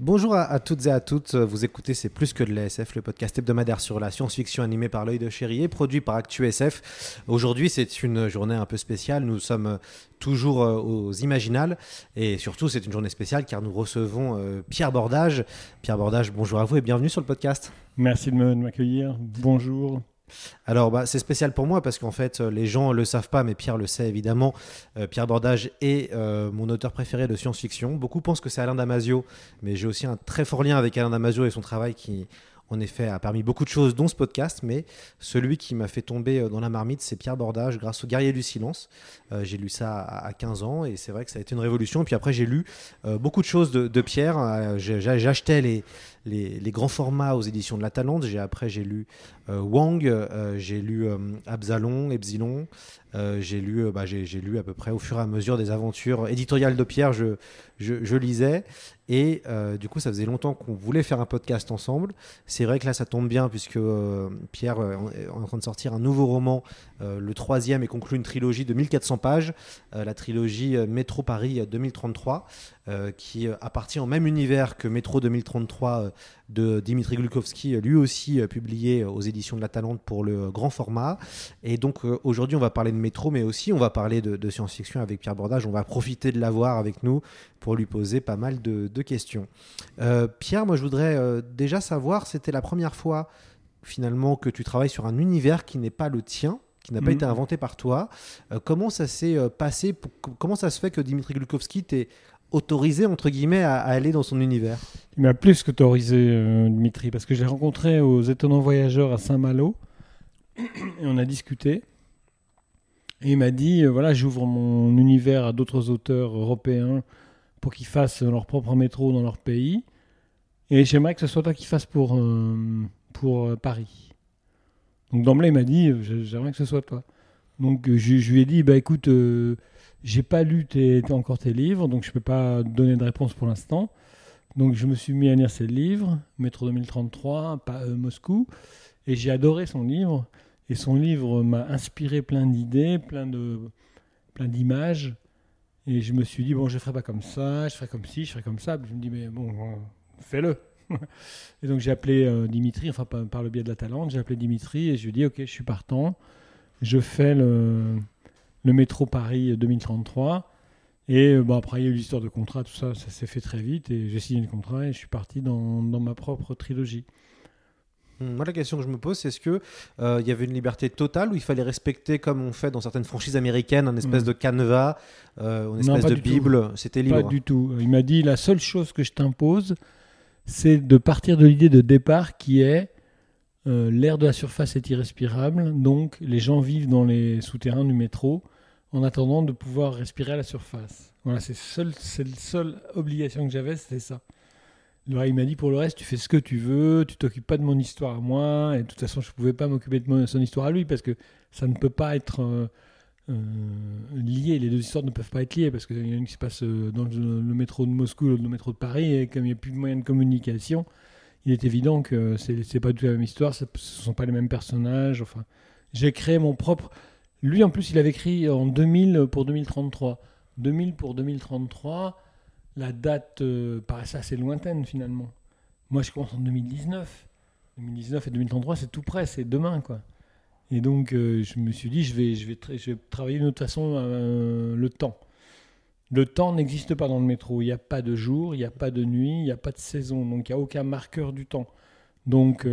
Bonjour à, toutes et à toutes, vous écoutez C'est plus que de l'ASF, le podcast hebdomadaire sur la science-fiction animé par l'œil de chéri et produit par ActuSF. Aujourd'hui c'est une journée un peu spéciale, nous sommes toujours euh, aux Imaginales et surtout c'est une journée spéciale car nous recevons euh, Pierre Bordage. Pierre Bordage, bonjour à vous et bienvenue sur le podcast. Merci de m'accueillir, bonjour. Alors, bah, c'est spécial pour moi parce qu'en fait, euh, les gens ne le savent pas, mais Pierre le sait évidemment. Euh, Pierre Bordage est euh, mon auteur préféré de science-fiction. Beaucoup pensent que c'est Alain Damasio, mais j'ai aussi un très fort lien avec Alain Damasio et son travail qui, en effet, a permis beaucoup de choses, dont ce podcast. Mais celui qui m'a fait tomber dans la marmite, c'est Pierre Bordage, grâce au Guerrier du Silence. j'ai lu ça à, 15 ans et c'est vrai que ça a été une révolution. Puis après, j'ai lu beaucoup de choses de Pierre. J'achetais les les, grands formats aux éditions de La Talente. J'ai, après, j'ai lu euh, Wang, euh, j'ai lu euh, Absalon, Epsilon, j'ai, lu, bah, j'ai, lu à peu près au fur et à mesure des aventures éditoriales de Pierre, je, je, lisais. Et du coup, ça faisait longtemps qu'on voulait faire un podcast ensemble. C'est vrai que là, ça tombe bien puisque Pierre est en train de sortir un nouveau roman, le troisième, et conclut une trilogie de 1400 pages, la trilogie Métro Paris 2033. Euh, qui appartient au même univers que Métro 2033 euh, de Dimitri Glukovski, lui aussi publié aux éditions de la Talente pour le grand format. Et donc aujourd'hui, on va parler de Métro, mais aussi on va parler de, science-fiction avec Pierre Bordage. On va profiter de l'avoir avec nous pour lui poser pas mal de, questions. Pierre, moi je voudrais déjà savoir, c'était la première fois finalement que tu travailles sur un univers qui n'est pas le tien qui n'a pas mm. été inventé par toi. comment ça s'est passé Comment ça se fait que Dimitri Glukovski t'ait autorisé, entre guillemets, à, aller dans son univers Il m'a plus qu'autorisé, euh, Dimitri, parce que je l'ai rencontré aux Étonnants Voyageurs à Saint-Malo, et on a discuté. Et il m'a dit, euh, voilà, j'ouvre mon univers à d'autres auteurs européens pour qu'ils fassent leur propre métro dans leur pays. Et j'aimerais que ce soit toi qui fasses pour, euh, pour Paris. Donc d'emblée, il m'a dit, j'aimerais que ce soit toi. Donc je, lui ai dit, bah écoute, j'ai pas lu encore tes livres, donc je peux pas donner de réponse pour l'instant. Donc je me suis mis à lire ses livres, Métro 2033, euh, Moscou, et j'ai adoré son livre. Et son livre m'a inspiré plein d'idées, plein de plein d'images. Et je me suis dit bon, je ferai pas comme ça, je ferai comme ci, je ferai comme ça. je me dis mais bon, fais-le. et donc j'ai appelé euh, Dimitri, enfin par, par, le biais de la Talente, j'ai appelé Dimitri et je lui ai dit ok, je suis partant, je fais le le métro Paris 2033. Et euh, bon, après, il y a eu l'histoire de contrat, tout ça, ça s'est fait très vite. Et j'ai signé le contrat et je suis parti dans, dans ma propre trilogie. Hmm, moi, la question que je me pose, c'est est-ce qu'il euh, y avait une liberté totale ou il fallait respecter, comme on fait dans certaines franchises américaines, un espèce hmm. de canevas, euh, une espèce de Bible C'était libre? Pas du tout. Il m'a dit la seule chose que je t'impose, c'est de partir de l'idée de départ qui est l'air de la surface est irrespirable, donc les gens vivent dans les souterrains du métro en attendant de pouvoir respirer à la surface. Voilà, c'est la seule obligation que j'avais, c'était ça. il m'a dit pour le reste, tu fais ce que tu veux, tu t'occupes pas de mon histoire à moi, et de toute façon, je ne pouvais pas m'occuper de son histoire à lui parce que ça ne peut pas être euh, euh, lié. Les deux histoires ne peuvent pas être liées parce qu'il y en a une qui se passe euh, dans le, métro de Moscou, l'autre dans le métro de Paris, et comme il n'y a plus de moyens de communication, il est évident que c'est, n'est pas du tout la même histoire, ce ne sont pas les mêmes personnages. Enfin, j'ai créé mon propre. Lui, en plus, il avait écrit en 2000 pour 2033. 2000 pour 2033, la date euh, paraissait assez lointaine finalement. Moi, je commence en 2019. 2019 et 2033, c'est tout près, c'est demain, quoi. Et donc, euh, je me suis dit, je vais, je vais, travailler d'une autre façon euh, le temps. Le temps n'existe pas dans le métro. Il n'y a pas de jour, il n'y a pas de nuit, il n'y a pas de saison. Donc, il n'y a aucun marqueur du temps. Donc,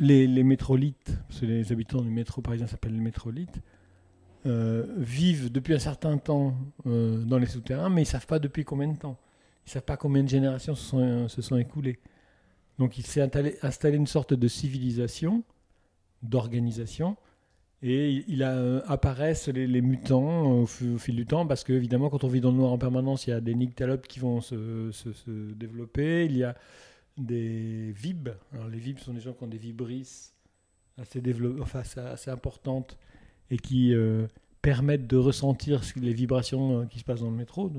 les, les parce que les habitants du métro parisien s'appellent les métrolites, euh, vivent depuis un certain temps euh, dans les souterrains, mais ils ne savent pas depuis combien de temps. Ils ne savent pas combien de générations se sont, sont écoulées. Donc il s'est installé, une sorte de civilisation, d'organisation, et il- euh, apparaissent les, mutants euh, au, fil du temps, parce que évidemment, quand on vit dans le noir en permanence, il y a des nyctalopes qui vont se, se- se développer. Il y a des vibes. Alors les vibes sont des gens qui ont des vibrisses assez, enfin, assez, importantes et qui euh, permettent de ressentir les vibrations euh, qui se passent dans le métro,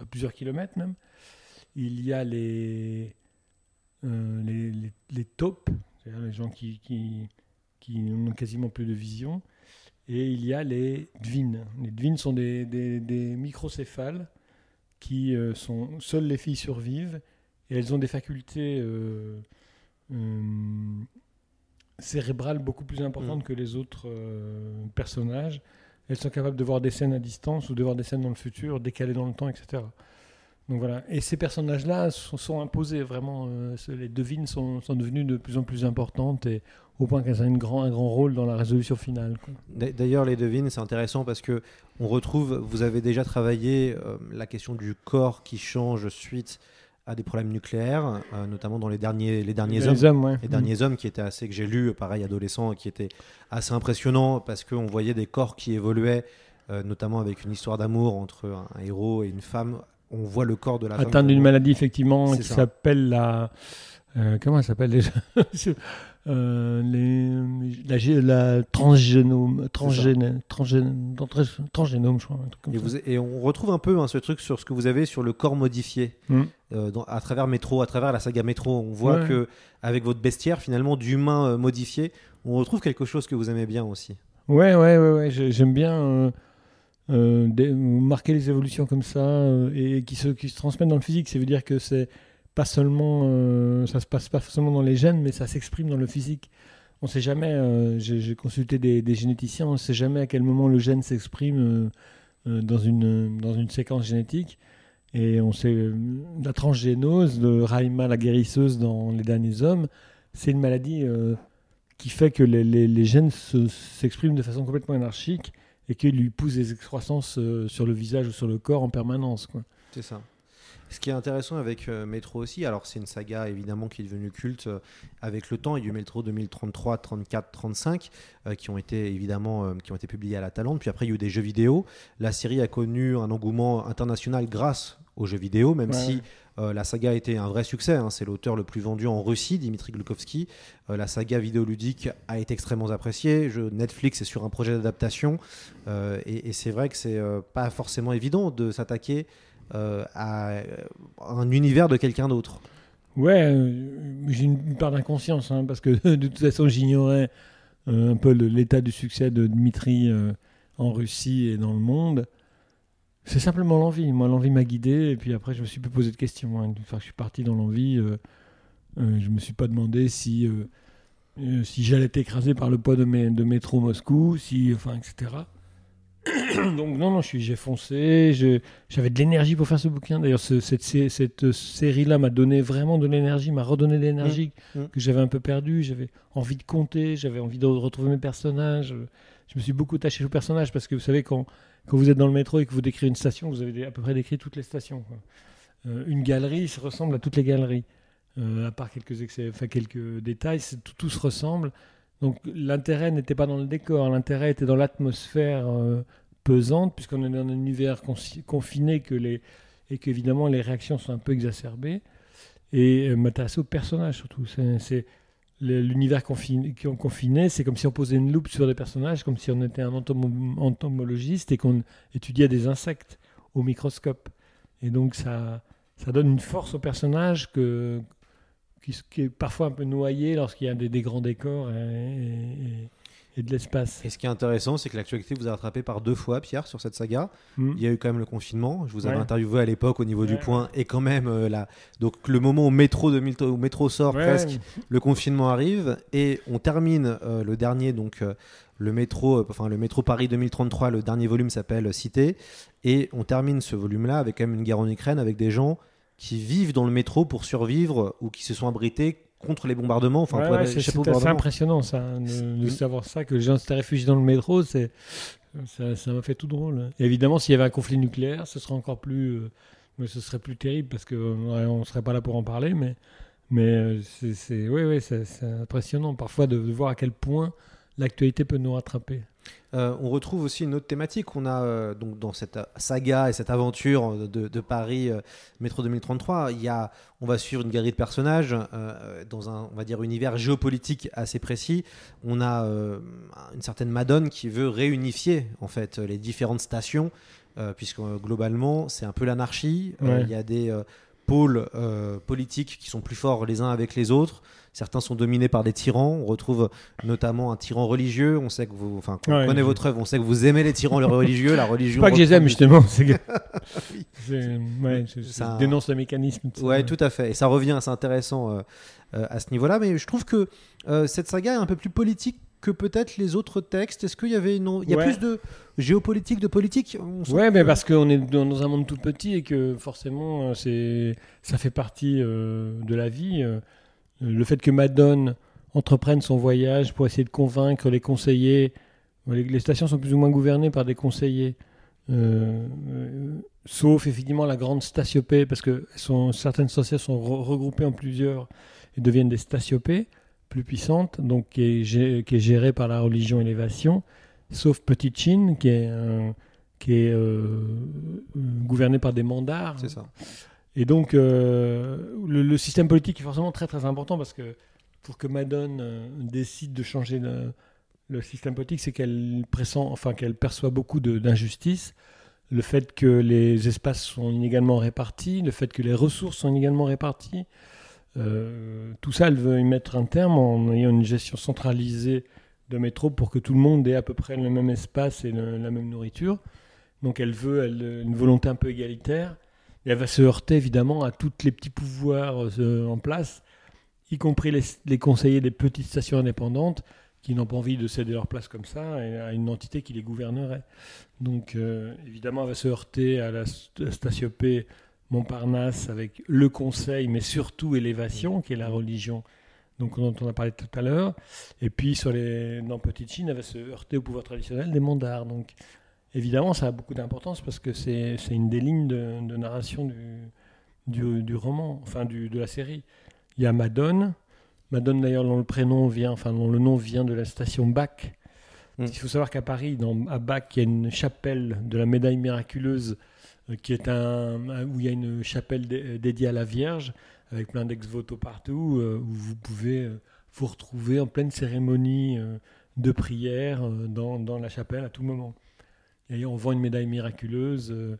à plusieurs kilomètres même. Il y a les, euh, les, les, les taupes, c'est-à-dire les gens qui, qui, qui n'ont quasiment plus de vision. Et il y a les dvines. Les dvines sont des, des, microcéphales qui sont. Seules les filles survivent et elles ont des facultés euh, euh, cérébrales beaucoup plus importantes que les autres euh, personnages. Elles sont capables de voir des scènes à distance ou de voir des scènes dans le futur, décalées dans le temps, etc. Donc voilà. Et ces personnages-là sont, sont imposés vraiment. euh, les devines sont, sont devenues de plus en plus importantes et au point qu'elles ont une grand, un grand rôle dans la résolution finale. D'ailleurs, les devines, c'est intéressant parce que on retrouve, vous avez déjà travaillé euh, la question du corps qui change suite à des problèmes nucléaires, euh, notamment dans les derniers, les derniers Les hommes. hommes, ouais. Les derniers hommes qui étaient assez, que j'ai lu, pareil, adolescent, qui étaient assez impressionnants parce qu'on voyait des corps qui évoluaient, euh, notamment avec une histoire d'amour entre un héros et une femme. On voit le corps de la femme. atteinte d'une maladie effectivement qui s'appelle la euh, comment elle s'appelle déjà? Euh, les, la, la transgénome transgénome transgénome transgénome je crois un truc comme Et, ça. vous- et on retrouve un peu hein, ce truc sur ce que vous avez sur le corps modifié Mm. euh, dans- à travers Métro, à travers la saga Métro. On voit Ouais. que avec votre bestiaire, finalement, d'humain euh, modifié, on retrouve quelque chose que vous aimez bien aussi. Ouais, ouais, ouais, ouais. j'ai- J'aime bien marquer les évolutions comme ça et qui se, qui se transmettent dans le physique. Ça veut dire que c'est pas seulement, euh, ça se passe pas seulement dans les gènes, mais ça s'exprime dans le physique. On sait jamais. euh, J'ai consulté des, généticiens. On ne sait jamais à quel moment le gène s'exprime euh, dans une dans une séquence génétique. Et on sait la transgénose de Raima la guérisseuse dans Les Derniers Hommes, c'est une maladie qui fait que les, les- gènes se- s'expriment de façon complètement anarchique et qu'ils lui poussent des excroissances sur le visage ou sur le corps en permanence. C'est ça. Ce qui est intéressant avec euh, Métro aussi, alors c'est une saga évidemment qui est devenue culte euh, avec le temps. Il y a eu Métro 2033, 34, 35 euh, qui ont été évidemment euh, qui ont été publiés à la Talente. Puis après il y a eu des jeux vidéo. La série a connu un engouement international grâce aux jeux vidéo, même Ouais, si euh, la saga a été un vrai succès. hein. C'est l'auteur le plus vendu en Russie, Dimitri Glukovsky. Euh, la saga vidéoludique a été extrêmement appréciée. Je- Netflix est sur un projet d'adaptation Euh, et, et c'est vrai que c'est pas forcément évident de s'attaquer à euh, un univers de quelqu'un d'autre. Ouais, euh, j'ai une, part d'inconscience, hein, parce que de toute façon j'ignorais euh, un peu l'état du succès de Dmitri euh, en Russie et dans le monde. C'est simplement l'envie. Moi, l'envie m'a guidé, et puis après, je me suis plus posé de questions. hein. Une fois que je suis parti dans l'envie, euh, euh, je me suis pas demandé si, euh, euh, si j'allais être écrasé par le poids de, mes, de métro Moscou, si, enfin, etc. Donc non, non, j'ai foncé, j'avais de l'énergie pour faire ce bouquin. D'ailleurs, ce- cette, cette série-là m'a donné vraiment de l'énergie, m'a redonné de l'énergie Mmh, mmh. que j'avais un peu perdue. J'avais envie de compter, j'avais envie de retrouver mes personnages. Je me suis beaucoup attaché aux personnages parce que vous savez, quand, quand vous êtes dans le métro et que vous décrivez une station, vous avez à peu près décrit toutes les stations. quoi. Euh, une galerie se ressemble à toutes les galeries. Euh, à part quelques, excès, enfin, quelques détails, tout, tout se ressemble. Donc l'intérêt n'était pas dans le décor, l'intérêt était dans l'atmosphère euh, pesante, puisqu'on est dans un univers confiné que les, et qu'évidemment les réactions sont un peu exacerbées. Et euh, m'intéresser aux personnages surtout. C'est, l'univers confiné, confiné, c'est comme si on posait une loupe sur des personnages, comme si on était un entomo- entomologiste et qu'on étudiait des insectes au microscope. Et donc ça donne une force au personnage que, qui, qui est parfois un peu noyé lorsqu'il y a des, des grands décors et, et- et de l'espace. Et ce qui est intéressant, c'est que l'actualité vous a rattrapé par deux fois, Pierre, sur cette saga. Mm. Il y a eu quand même le confinement. Je vous avais Ouais. interviewé à l'époque au niveau du point. Et quand même, euh, là, donc le moment où métro, 2000 où métro sort Ouais. presque, le confinement arrive. Et on termine euh, le dernier, donc euh, le, métro, euh, enfin, le métro Paris 2033. Le dernier volume s'appelle Cité. Et on termine ce volume-là avec quand même une guerre en Ukraine, avec des gens qui vivent dans le métro pour survivre ou qui se sont abrités contre les bombardements. Enfin, Ouais, ouais, c'est assez impressionnant ça, de, de savoir ça, que les gens s'étaient réfugiés dans le métro, c'est, ça m'a fait tout drôle. Et évidemment, s'il y avait un conflit nucléaire, ce serait encore plus, euh, mais ce serait plus terrible parce qu'on ne serait pas là pour en parler, mais Mais euh, c'est, c'est, c'est impressionnant parfois de, de voir à quel point l'actualité peut nous rattraper. Euh, on retrouve aussi une autre thématique. On a euh, donc dans cette saga et cette aventure de, de Paris euh, Métro 2033, il y a, on va suivre une galerie de personnages euh, dans un, on va dire, univers géopolitique assez précis. On a euh, une certaine Madone qui veut réunifier en fait les différentes stations, euh, puisque euh, globalement c'est un peu l'anarchie. Euh, Ouais. Il y a des euh, pôles euh, politiques qui sont plus forts les uns avec les autres. Certains sont dominés par des tyrans. On retrouve notamment un tyran religieux. On sait que vous, enfin, quand on Ouais, connaît je- votre œuvre, on sait que vous aimez les tyrans les religieux. La religion. Pas que je les aime justement, c'est ouais, Ça- dénonce le mécanisme. Ouais, tout à fait. Et ça revient, c'est intéressant euh, euh, à ce niveau-là. Mais je trouve que cette saga est un peu plus politique que peut-être les autres textes. Est-ce qu'il y avait une... Il y a Ouais. plus de géopolitique, de politique Ouais, que- mais parce qu'on est dans, un monde tout petit et que forcément, euh, c'est, ça fait partie euh, de la vie. euh. Le fait que Madone entreprenne son voyage pour essayer de convaincre les conseillers, les, stations sont plus ou moins gouvernées par des conseillers, euh, euh, sauf effectivement la grande statiopée, parce que sont, certaines stations sont re- regroupées en plusieurs et deviennent des statiopées plus puissantes, donc qui est, gé- qui est gérée par la religion élévation, sauf Petite Chine, qui est un qui est euh, euh, gouverné par des mandats. C'est ça. Et donc, euh, le, le système politique est forcément très très important parce que pour que Madone décide de changer le, le système politique, c'est qu'elle pressent, enfin qu'elle perçoit beaucoup d'injustices. Le fait que les espaces sont inégalement répartis, le fait que les ressources sont inégalement réparties, euh, tout ça, elle veut y mettre un terme en ayant une gestion centralisée de métro pour que tout le monde ait à peu près le même espace et la même nourriture. Donc elle veut une volonté un peu égalitaire. Et elle va se heurter évidemment à tous les petits pouvoirs euh, en place, y compris les, conseillers des petites stations indépendantes qui n'ont pas envie de céder leur place comme ça et à une entité qui les gouvernerait. Donc euh, évidemment, elle va se heurter à la st- statiopée Montparnasse avec le conseil, mais surtout élévation, qui est la religion donc, dont on a parlé tout à l'heure. Et puis sur les, dans Petite Chine, elle va se heurter au pouvoir traditionnel des mandats. Donc évidemment, ça a beaucoup d'importance parce que c'est une des lignes de, de narration du, du, du roman, enfin du, de la série. Il y a Madone. Madone d'ailleurs dont le prénom vient, enfin dont le nom vient de la station Bac. Mm. Il faut savoir qu'à Paris, dans, à Bac, il y a une chapelle de la médaille miraculeuse qui est un, où il y a une chapelle dé- dédiée à la Vierge avec plein d'ex-voto partout euh, où vous pouvez euh, vous retrouver en pleine cérémonie euh, de prière euh, dans, dans la chapelle à tout moment. Et on vend une médaille miraculeuse euh,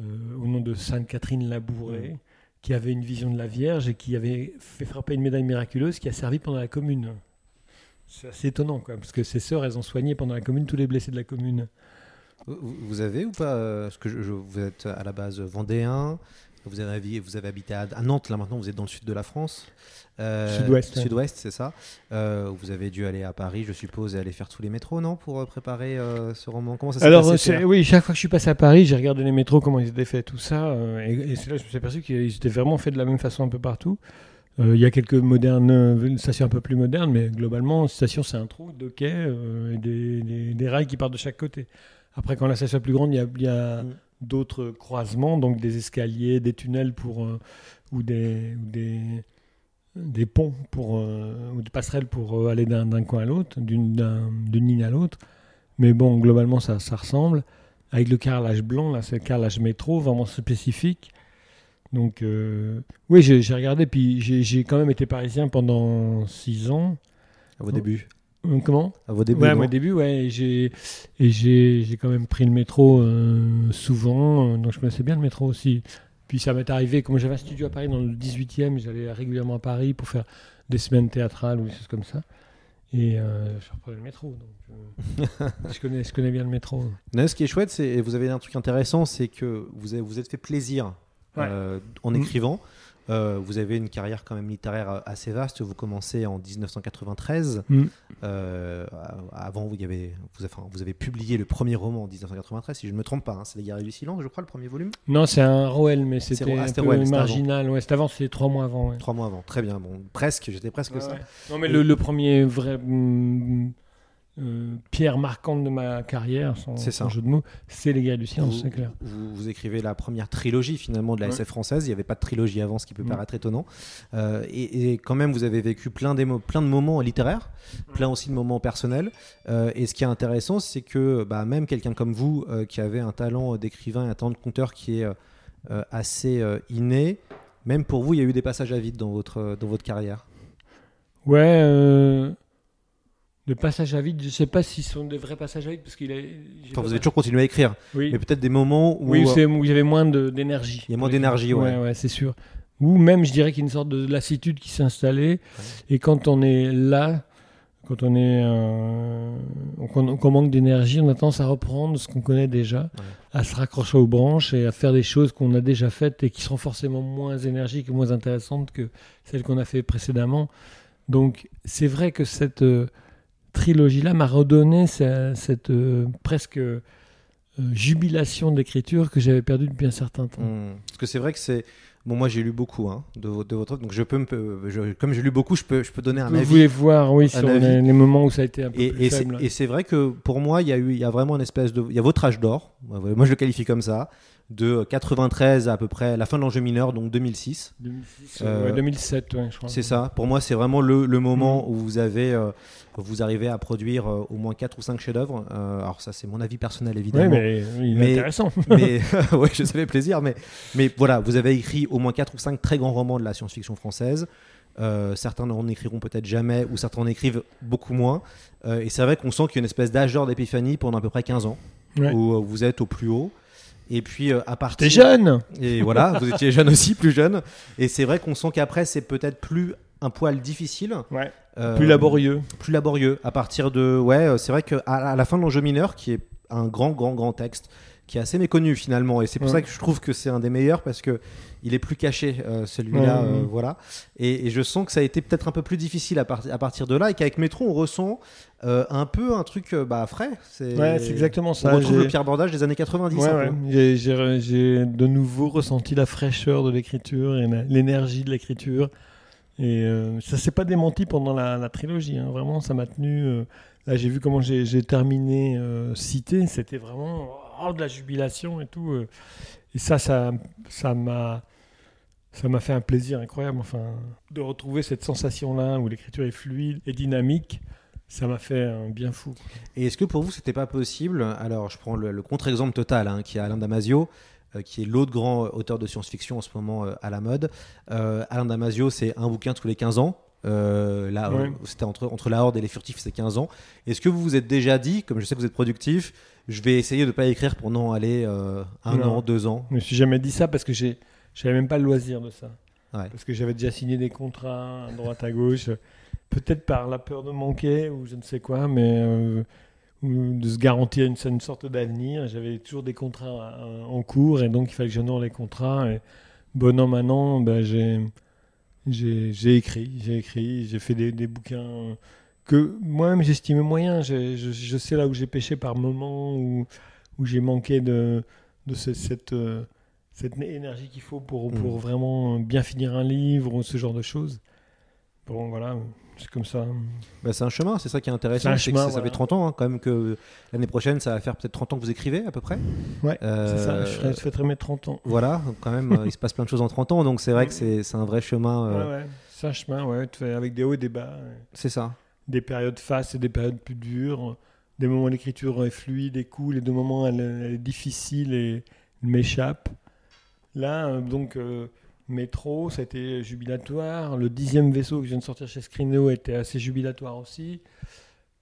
euh, au nom de Sainte Catherine Labouré, qui avait une vision de la Vierge et qui avait fait frapper une médaille miraculeuse qui a servi pendant la commune. C'est assez étonnant, quoi, parce que ses sœurs, elles ont soigné pendant la commune tous les blessés de la commune. Vous, avez ou pas euh, Parce que je, je- vous êtes à la base vendéen. Vous avez, habi- vous avez habité à, Nantes, là maintenant vous êtes dans le sud de la France. Euh, Sud-ouest. Sud-ouest, c'est ça. Euh, vous avez dû aller à Paris, je suppose, et aller faire tous les métros, non Pour préparer euh, ce roman? Comment ça s'est Alors, passé oui, chaque fois que je suis passé à Paris, j'ai regardé les métros, comment ils étaient faits, tout ça. et et c'est là que je me suis aperçu qu'ils étaient vraiment faits de la même façon un peu partout. Il y a quelques modernes, euh, une station un peu plus moderne, mais globalement, une station, c'est un trou de quai euh, et des, des- des rails qui partent de chaque côté. Après, quand la station est plus grande, il y a, y a Mm. d'autres croisements, donc des escaliers, des tunnels pour, euh, ou, des, ou des, des ponts pour, euh, ou des passerelles pour euh, aller d'un coin à l'autre, d'une d'un- d'une ligne à l'autre. Mais bon, globalement, ça, ça ressemble. Avec le carrelage blanc, là, c'est le carrelage métro, vraiment spécifique. Donc, euh, oui, j'ai regardé, puis j'ai quand même été parisien pendant six ans. À vos débuts. Euh, Comment? À vos débuts. Ouais, mon début, ouais. Et j'ai et j'ai j'ai quand même pris le métro euh, souvent, euh, donc je connaissais bien le métro aussi. Puis ça m'est arrivé, comme j'avais un studio à Paris dans le 18e, j'allais régulièrement à Paris pour faire des semaines théâtrales ou des choses comme ça. Et euh, je reprenais le métro. Donc, euh, je, connais, je connais bien le métro. Non, ce qui est chouette, c'est et vous avez un truc intéressant, c'est que vous avez, vous êtes fait plaisir Ouais. euh, en Mm. écrivant. Euh, vous avez une carrière quand même littéraire euh, assez vaste. Vous commencez en 1993. Mm. Euh, avant, vous, avez, vous, avez, enfin, vous avez publié le premier roman en 1993, si je ne me trompe pas. hein, c'est Les Guerriers du Silence, je crois, le premier volume? Non, c'est un Roel, mais C'est- c'était ah, un peu Roel, marginal. Ouais, c'était avant, c'était trois mois avant. ouais. Trois mois avant. Très bien. Bon, presque. J'étais presque ça. ouais. Non, mais le, le premier vrai. hum, euh, pierre marquante de ma carrière, sans, C'est sans ça. jeu de mots, c'est les guerriers du silence, vous, c'est clair. vous- vous écrivez la première trilogie finalement de la Ouais. SF française. Il n'y avait pas de trilogie avant, ce qui peut Mm. paraître étonnant. Euh, et, et quand même, vous avez vécu plein, plein de moments littéraires, plein aussi de moments personnels. Euh, et ce qui est intéressant, c'est que bah, même quelqu'un comme vous, euh, qui avait un talent d'écrivain et un talent de conteur qui est assez euh, inné, même pour vous, il y a eu des passages à vide dans votre, dans votre carrière. Ouais, le passage à vide, je sais pas si ce sont des vrais passages à vide, parce qu'il a. Enfin, vous avez toujours continué à écrire, Oui, mais peut-être des moments où. oui euh, où il y avait moins de- d'énergie. Il y a moins d'énergie, ouais. Ouais, ouais, c'est sûr. Ou même, je dirais qu'il y a une sorte de lassitude qui s'est installée. Et quand on est là, quand on est, euh, qu'on qu'on manque d'énergie, on a tendance à reprendre ce qu'on connaît déjà, à se raccrocher aux branches et à faire des choses qu'on a déjà faites et qui seront forcément moins énergiques et moins intéressantes que celles qu'on a fait précédemment. Donc, c'est vrai que cette euh, trilogie-là m'a redonné ce- cette euh, presque euh, jubilation d'écriture que j'avais perdue depuis un certain temps. Hmm. Parce que c'est vrai que c'est. Bon, moi j'ai lu beaucoup hein, de, vo- de votre donc je peux me, je- comme j'ai lu beaucoup, je peux, je peux donner un Vous avis. voulez voir, oui, sur les, les moments où ça a été un peu Et, plus et faible. et c'est vrai que pour moi, il y a eu, il y a vraiment une espèce de, il y a votre âge d'or. Moi, je le qualifie comme ça, de 93 à peu près la fin de l'enjeu mineur, donc 2006. 2006, Euh, ouais, 2007, ouais, je crois. C'est ça. Pour moi, c'est vraiment le, le Mm. moment où vous avez, euh, vous arrivez à produire euh, au moins 4 ou 5 chefs-d'œuvre. Euh, alors ça, c'est mon avis personnel Oui, évidemment. mais il est Mais- intéressant. mais ouais, je ça fait plaisir. Mais, mais voilà, vous avez écrit au moins 4 ou 5 très grands romans de la science-fiction française. Euh, certains n'en écriront peut-être jamais, ou certains en écrivent beaucoup moins. Euh, et c'est vrai qu'on sent qu'il y a une espèce d'âge d'or d'épiphanie pendant à peu près 15 ans, Ouais. où euh, vous êtes au plus haut. Et puis euh, à partir. T'es jeune Et voilà, vous étiez jeune aussi, plus jeune. Et c'est vrai qu'on sent qu'après, c'est peut-être plus un poil difficile. Ouais. Euh, Plus laborieux. plus laborieux à partir de ouais euh, c'est vrai que à, à la fin de l'enjeu mineur qui est un grand grand grand texte qui est assez méconnu finalement et c'est pour Ouais. ça que je trouve que c'est un des meilleurs parce que il est plus caché euh, celui-là Ouais, euh, ouais. voilà et, et je sens que ça a été peut-être un peu plus difficile à, part- à partir de là et qu'avec Métro on ressent euh, un peu un truc bah frais c'est exactement on ça. retrouve J'ai- le Pierre Bordage des années 90 Ouais, un ouais. peu. J'ai- de nouveau ressenti la fraîcheur de l'écriture et l'énergie de l'écriture. Et ça s'est pas démenti pendant la, la trilogie. hein. Vraiment, ça m'a tenu. là, j'ai vu comment j'ai terminé Cité. C'était vraiment oh, de la jubilation et tout. euh. Et ça, ça ça m'a. Ça m'a fait un plaisir incroyable, enfin, de retrouver cette sensation-là où l'écriture est fluide et dynamique. Ça m'a fait un bien fou. Et est-ce que pour vous, c'était pas possible Alors, je prends le, le contre-exemple total, hein, qui est Alain Damasio, euh, qui est l'autre grand auteur de science-fiction en ce moment euh, à la mode. Euh, Alain Damasio, c'est un bouquin tous les 15 ans. Euh, là, Ouais. euh, c'était entre, entre la Horde et les Furtifs, c'est 15 ans. Est-ce que vous vous êtes déjà dit, comme je sais que vous êtes productif, je vais essayer de ne pas écrire pendant aller euh, un Non. an, deux ans Je me suis jamais dit ça parce que j'ai, j'avais même pas le loisir de ça. Ouais. Parce que j'avais déjà signé des contrats à droite à gauche, peut-être par la peur de manquer ou je ne sais quoi, mais euh, de se garantir une, une sorte d'avenir. J'avais toujours des contrats euh, en cours et donc il fallait que j'honore les contrats. Et bon an maintenant, j'ai, j'ai, j'ai écrit, j'ai écrit, j'ai fait des, des bouquins que moi-même j'estimais moyens. Je, je, je sais là où j'ai pêché par moment, où, où j'ai manqué de, de ce- cette, euh, cette énergie qu'il faut pour, pour Mm. vraiment bien finir un livre ou ce genre de choses. Bon, voilà, c'est comme ça. Bah, C'est un chemin, c'est ça qui est intéressant. C'est un c'est que chemin, ça, fait 30 ans, hein, quand même, que l'année prochaine, ça va faire peut-être 30 ans que vous écrivez à peu près. Ouais, Euh, c'est ça, je, ferai- je fêterai mes 30 ans. Voilà, donc quand même, euh, il se passe plein de choses en 30 ans, donc c'est vrai que c'est c'est un vrai chemin. euh, Ouais, ouais, c'est un chemin, ouais, avec des hauts et des bas, ouais. C'est ça. Des périodes fastes et des périodes plus dures, des moments où l'écriture est fluide et cool, et des moments où elle, elle est difficile et m'échappe. Là, euh, donc, euh, Métro, ça a été jubilatoire. Le dixième vaisseau que je viens de sortir chez Scrino était assez jubilatoire aussi.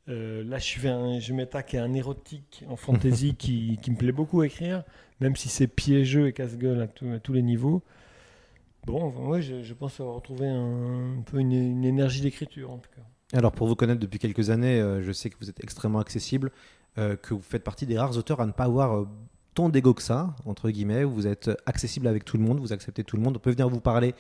Euh, là, je, fais un- je m'attaque à un érotique en fantasy qui, qui me plaît beaucoup à écrire, même si c'est piégeux et casse-gueule à, tous- à tous les niveaux. Bon, enfin, ouais, je, je pense avoir trouvé un, un peu une, une énergie d'écriture en tout cas. Alors pour vous connaître depuis quelques années, euh, je sais que vous êtes extrêmement accessible, euh, que vous faites partie des rares auteurs à ne pas avoir euh, tant d'ego que ça, entre guillemets. Vous êtes accessible avec tout le monde, vous acceptez tout le monde, on peut venir vous parler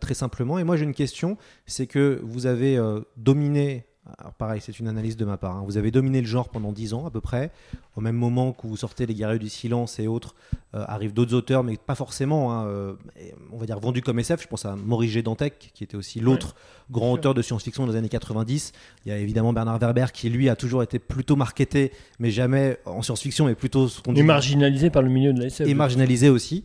très simplement. Et moi j'ai une question, c'est que vous avez dominé Alors pareil, c'est une analyse de ma part. hein. Vous avez dominé le genre pendant 10 ans à peu près. Au même moment que vous sortez Les Guerriers du Silence et autres, euh, arrivent d'autres auteurs, mais pas forcément, hein, euh, et on va dire, vendus comme SF. Je pense à Maurice G. Dantec, qui était aussi l'autre grand sûr. auteur de science-fiction des années 90. Il y a évidemment Bernard Werber, qui lui a toujours été plutôt marketé, mais jamais en science-fiction, mais plutôt ce qu'on On dit est marginalisé par le milieu de la SF. et marginalisé aussi.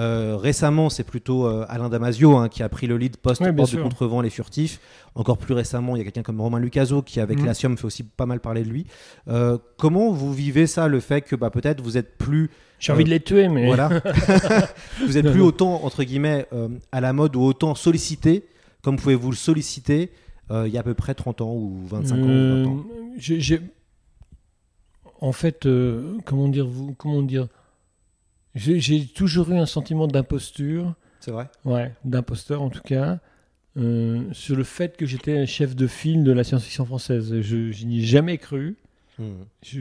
Euh, récemment, c'est plutôt euh, Alain Damasio hein, qui a pris le lead post Ouais, sûr. contrevent les furtifs. Encore plus récemment, il y a quelqu'un comme Romain Lucaso qui, avec Mhm. Latium, fait aussi pas mal parler de lui. Euh, comment vous vivez ça, le fait que bah, peut-être vous êtes plus, J'ai envie de les tuer, mais. voilà, vous êtes plus autant entre guillemets à la mode ou autant sollicité comme pouvez vous le solliciter il y a à peu près 30 ans ou 25 ans ou 20 Euh, ans. En fait, comment dire vous, comment dire, j'ai toujours eu un sentiment d'imposture, C'est vrai. ouais, d'imposteur en tout cas, euh, sur le fait que j'étais un chef de file de la science-fiction française. Je, je n'y ai jamais cru. Mhm. Je,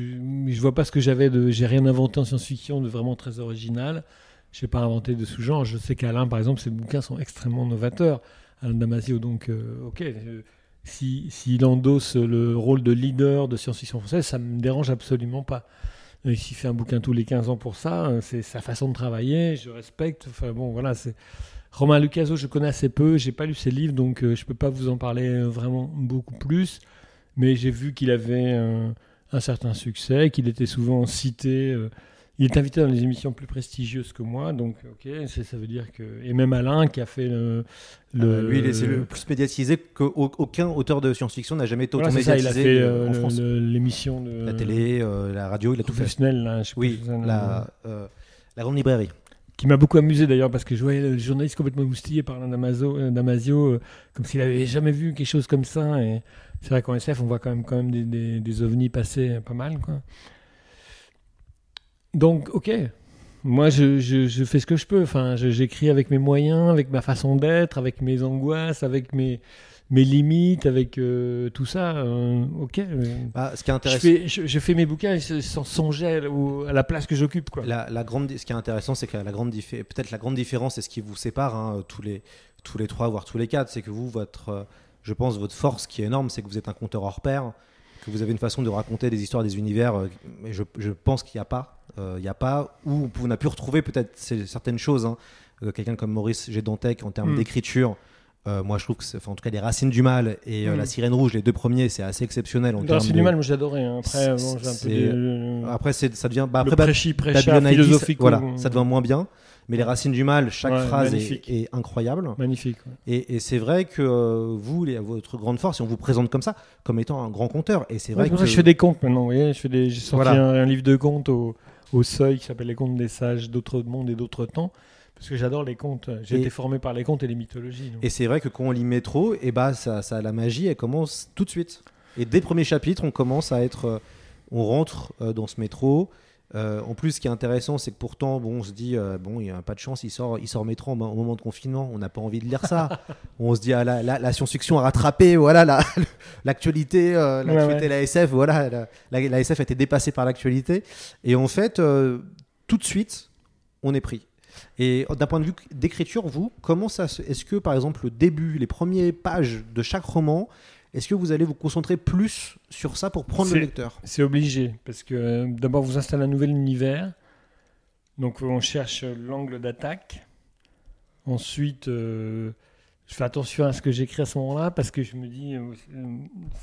je vois pas ce que j'avais de. J'ai rien inventé en science-fiction de vraiment très original. Je n'ai pas inventé de sous-genre. Je sais qu'Alain, par exemple, ses bouquins sont extrêmement novateurs. Alain Damasio, donc, euh, ok. euh, si- S'il endosse le rôle de leader de science-fiction française, ça me dérange absolument pas. Euh, S'il fait un bouquin tous les 15 ans pour ça, euh, c'est sa façon de travailler, je respecte. Bon, voilà, c'est. Romain Lucaso, je connais assez peu, j'ai pas lu ses livres, donc euh, je peux pas vous en parler euh, vraiment beaucoup plus. Mais j'ai vu qu'il avait euh, un certain succès, qu'il était souvent cité. Il est invité dans les émissions plus prestigieuses que moi, donc ok, ça veut dire que. Et même Alain qui a fait le. le- Euh, lui, il est c'est le plus médiatisé qu'aucun auteur de science-fiction n'a jamais été Voilà, autant c'est ça, il médiatisé a fait euh, euh, en France. l'émission de. La télé, euh, la radio, il a tout fait. là, je sais Oui, ça- la, euh, la grande librairie. qui m'a beaucoup amusé d'ailleurs parce que je voyais le journaliste complètement moustillé par Alain Damaso, euh, Damasio, comme s'il avait jamais vu quelque chose comme ça. Et c'est vrai qu'en SF, on voit quand même, quand même des, des, des ovnis passer pas mal. Quoi. Donc, ok. Moi, je, je, je fais ce que je peux. Enfin, j'écris avec mes moyens, avec ma façon d'être, avec mes angoisses, avec mes, mes limites, avec euh, tout ça. euh, ok. Bah, ce qui est je, intéressant, fais, je, je fais mes bouquins sans songer à, à la place que j'occupe. quoi. la, la grande, ce qui est intéressant, c'est que la grande peut-être la grande différence, et ce qui vous sépare hein, tous les tous les trois, voire tous les quatre, c'est que vous, votre, je pense, votre force qui est énorme, c'est que vous êtes un conteur hors pair, que vous avez une façon de raconter des histoires, des univers. euh, mais je, je pense qu'il n'y a pas, euh, il y a pas où on a pu retrouver peut-être certaines choses. hein. Euh, Quelqu'un comme Maurice G. Dantec en termes Mm. d'écriture. euh, moi, je trouve que, c'est- enfin, en tout cas, les Racines du Mal et euh. La Sirène Rouge, les deux premiers, c'est assez exceptionnel en C'est de- du mal, moi hein. Après, C'est- bon, j'ai un peu c'est- des- Après, c'est- ça devient. Bah, après, prêchi, prêcha philosophique. voilà, ça devient moins bien. Mais les racines du mal, chaque Ouais, phrase est, incroyable. Magnifique. ouais. Et, et c'est vrai que euh, vous, les- votre grande force, et on vous présente comme ça, comme étant un grand conteur. Et c'est vrai que. je fais des contes maintenant. Vous voyez, je fais des... j'ai sorti Voilà. un, un livre de contes au, au seuil qui s'appelle Les contes des sages d'autres mondes et d'autres temps. Parce que j'adore les contes. J'ai Et- été formé par les contes et les mythologies. donc. Et c'est vrai que quand on lit Métro, et bah, ça, ça, la magie, elle commence tout de suite. Et dès le premier chapitre, on commence à être. euh, on rentre euh, dans ce métro. Euh, en plus, ce qui est intéressant, c'est que pourtant, bon, on se dit, euh, bon, il n'y a pas de chance, il sort, il sort au mo- au moment de confinement, on n'a pas envie de lire ça. on se dit, ah, la, la- la science-fiction a rattrapé, voilà, la- l'actualité, euh, l'actualité, ouais. la SF, voilà, la, SF a été dépassée par l'actualité. Et en fait, tout de suite, on est pris. Et d'un point de vue d'écriture, vous, comment ça se... Est-ce que, par exemple, le début, les premières pages de chaque roman, est-ce que vous allez vous concentrer plus sur ça pour prendre le lecteur? C'est obligé. Parce que euh, d'abord, vous installez un nouvel univers. Donc, on cherche l'angle d'attaque. Ensuite, euh, je fais attention à ce que j'écris à ce moment-là parce que je me dis, euh,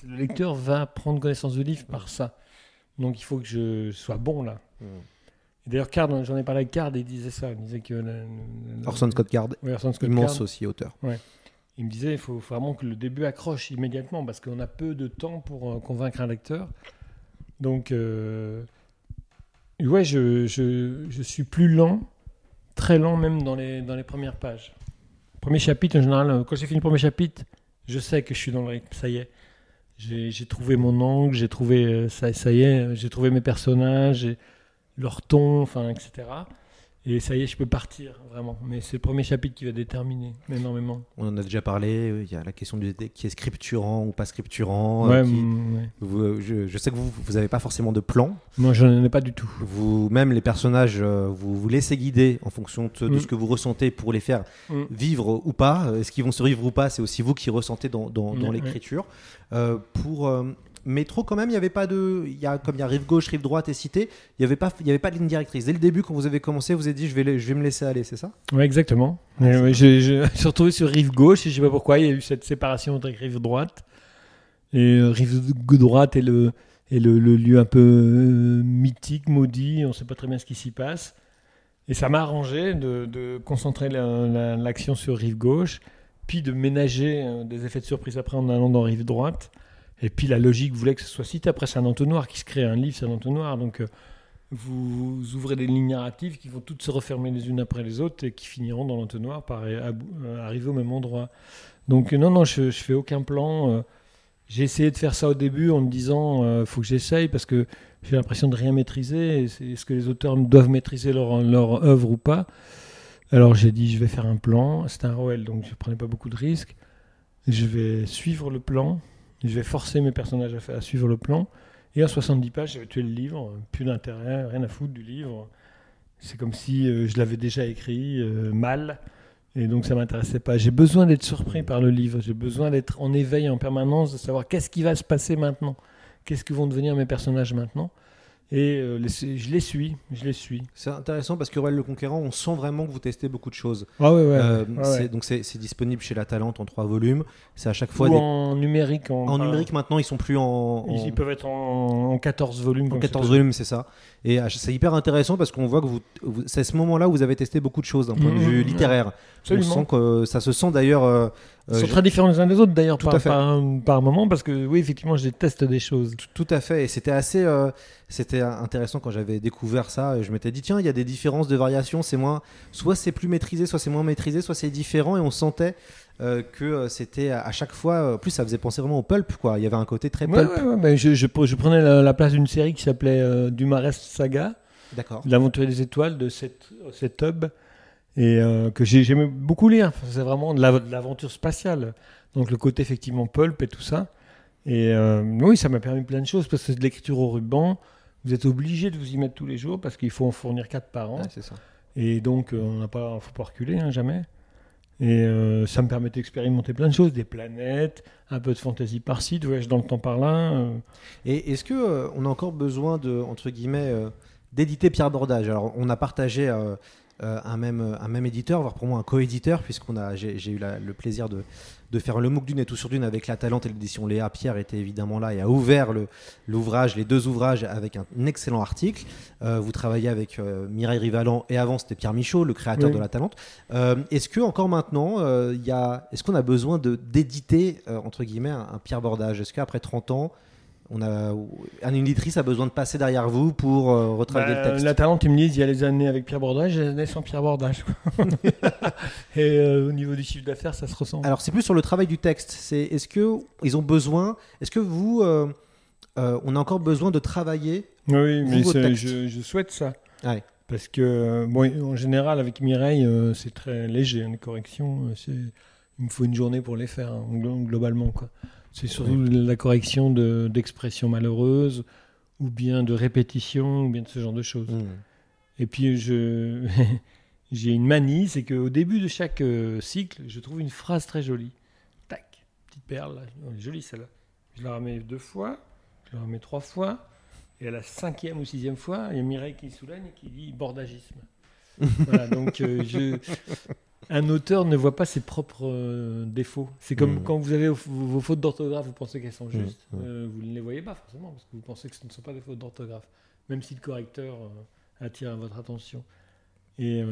le lecteur va prendre connaissance du livre par ça. Donc, il faut que je sois bon là. Et D'ailleurs, Card, j'en ai parlé avec Card et il disait ça. Il disait que. Orson Scott Card, Oui, Orson Scott immense Card. aussi auteur. Il me disait il faut vraiment que le début accroche immédiatement parce qu'on a peu de temps pour euh, convaincre un lecteur. Donc, euh, ouais, je, je, suis plus lent, très lent même dans les, dans les premières pages. Premier chapitre, en général, euh, quand j'ai fini le premier chapitre, je sais que je suis dans le ça y est. J'ai trouvé mon angle, j'ai trouvé, ça, ça y est, j'ai trouvé mes personnages, leur ton, enfin, etc. Et ça y est, je peux partir, vraiment. Mais c'est le premier chapitre qui va déterminer énormément. On en a déjà parlé. Il y a la question du qui est scripturant ou pas scripturant. Ouais, qui- mm, ouais. vous, euh, je, je sais que vous, vous n'avez pas forcément de plan. Moi, je n'en ai pas du tout. Vous, même les personnages, euh, vous vous laissez guider en fonction de, de Mm. ce que vous ressentez pour les faire Mm. vivre ou pas. Euh, Est-ce qu'ils vont survivre ou pas C'est aussi vous qui ressentez dans, dans, dans Ouais, l'écriture. Euh, pour euh, Métro, quand même, il y avait pas de. Il y a, comme il y a rive gauche, rive droite et cité, il n'y avait, pas- il y avait pas de ligne directrice. Dès le début, quand vous avez commencé, vous avez dit je vais, je vais me laisser aller, c'est ça? Ouais, exactement. Ouais, je, je me suis retrouvé sur rive gauche et je sais pas pourquoi il y a eu cette séparation entre rive droite. Et euh, rive droite est le, est le, le lieu un peu euh, mythique, maudit, on sait pas très bien ce qui s'y passe. Et ça m'a arrangé de, de concentrer la- la- l'action sur rive gauche, puis de ménager euh, des effets de surprise après en allant dans rive droite. Et puis la logique voulait que ce soit cité. Après, c'est un entonnoir qui se crée. Un livre, c'est un entonnoir. Donc, euh, vous, ouvrez des lignes narratives qui vont toutes se refermer les unes après les autres et qui finiront dans l'entonnoir par euh, arriver au même endroit. Donc, euh, non, non, je, je fais aucun plan. j'ai essayé de faire ça au début en me disant euh, faut que j'essaye parce que j'ai l'impression de rien maîtriser. Est-ce que les auteurs doivent maîtriser leur, leur œuvre ou pas? Alors j'ai dit je vais faire un plan. C'est un ROL donc je prenais pas beaucoup de risques. Je vais suivre le plan. Je vais forcer mes personnages à, à suivre le plan. Et en 70 pages, j'avais tué le livre. Plus d'intérêt, rien à foutre du livre. C'est comme si euh, je l'avais déjà écrit euh, mal. Et donc ça m'intéressait pas. J'ai besoin d'être surpris par le livre. J'ai besoin d'être en éveil en permanence, de savoir qu'est-ce qui va se passer maintenant. Qu'est-ce que vont devenir mes personnages maintenant? Et euh, les- je les suis. Je les suis. C'est intéressant parce que Royal le Conquérant, on sent vraiment que vous testez beaucoup de choses. Ah ouais, ouais. Euh, ouais, c'est- ouais. Donc c'est disponible chez La Talente en trois volumes. C'est à chaque fois Ou des- en numérique. En, En numérique maintenant, ils sont plus en, en- Ils, ils peuvent être en, en 14 volumes. en comme 14 c'est- volumes, c'est ça. Et euh, c'est hyper intéressant parce qu'on voit que vous, vous- c'est à ce moment-là où vous avez testé beaucoup de choses d'un point de Mhm. vue littéraire. Absolument. On sent que ça se sent d'ailleurs. euh, Ils euh, sont très différents les uns des autres d'ailleurs Tout par, à fait. par, par moment parce que oui effectivement je déteste des choses. Tout à fait, et c'était assez, euh, c'était intéressant quand j'avais découvert ça. et Je m'étais dit tiens, il y a des différences de variation. C'est moins, soit c'est plus maîtrisé, soit c'est moins maîtrisé, soit c'est différent, et on sentait euh, que c'était à chaque fois. En plus, ça faisait penser vraiment au pulp, quoi. Il y avait un côté très pulp. ouais, ouais, mais je, je, je prenais la, la place d'une série qui s'appelait euh, Dumares Saga, D'accord. l'aventurier des étoiles de cette, cette hub et euh, que j'ai- j'aimais beaucoup lire. C'est vraiment de la- de l'aventure spatiale, donc le côté effectivement pulp et tout ça. Et euh, oui, ça m'a permis plein de choses parce que c'est de l'écriture au ruban. Vous êtes obligé de vous y mettre tous les jours parce qu'il faut en fournir quatre par an. Ouais, c'est ça. Et donc, euh, on n'a pas, faut pas reculer, hein, jamais. Et euh, ça me permet d'expérimenter plein de choses, des planètes, un peu de fantaisie par-ci, de voyage dans le temps par-là. euh. Et est-ce que euh, on a encore besoin de entre guillemets euh, d'éditer Pierre Bordage? Alors, on a partagé euh, euh, un même un même éditeur, voire pour moi un co-éditeur, puisqu'on a j'ai eu la- le plaisir de de faire le MOOC d'une et tout sur d'une avec la Talente et l'édition Léa. Pierre était évidemment là et a ouvert le- l'ouvrage, les deux ouvrages avec un excellent article. Euh, vous travaillez avec euh, Mireille Rivalan et avant c'était Pierre Michaud, le créateur Oui. de la Talente. Euh, est-ce que encore maintenant, euh, il y a, est-ce qu'on a besoin de d'éditer euh, entre guillemets un, un Pierre Bordage? Est-ce qu'après 30 ans on a, un éditrice a besoin de passer derrière vous pour euh, retravailler Bah, le texte la Talente, ils me disent, il y a les années avec Pierre Bordage et les années sans Pierre Bordage. et euh, au niveau du chiffre d'affaires, ça se ressent. Alors c'est plus sur le travail du texte. C'est est-ce que ils ont besoin Est-ce que vous, euh, on a encore besoin de travailler oui, mais je, je souhaite ça. Ouais. Parce que, bon, en général, avec Mireille, c'est très léger, hein, les corrections. il me faut une journée pour les faire, hein, glo- globalement. quoi. C'est surtout la correction de- d'expressions malheureuses, ou bien de répétitions, ou bien de ce genre de choses. Hmm. Et puis, je j'ai une manie, c'est qu'au début de chaque euh, cycle, je trouve une phrase très jolie. Tac, petite perle, là. Jolie celle-là. Je la remets deux fois, je la remets trois fois, et à la cinquième ou sixième fois, il y a Mireille qui souligne et qui dit bordagisme. voilà, donc euh, je... un auteur ne voit pas ses propres euh, défauts. C'est comme Mm. quand vous avez vos, vos fautes d'orthographe, vous pensez qu'elles sont Mm, justes, mm. euh, vous ne les voyez pas forcément, parce que vous pensez que ce ne sont pas des fautes d'orthographe, même si le correcteur euh, attire votre attention. Et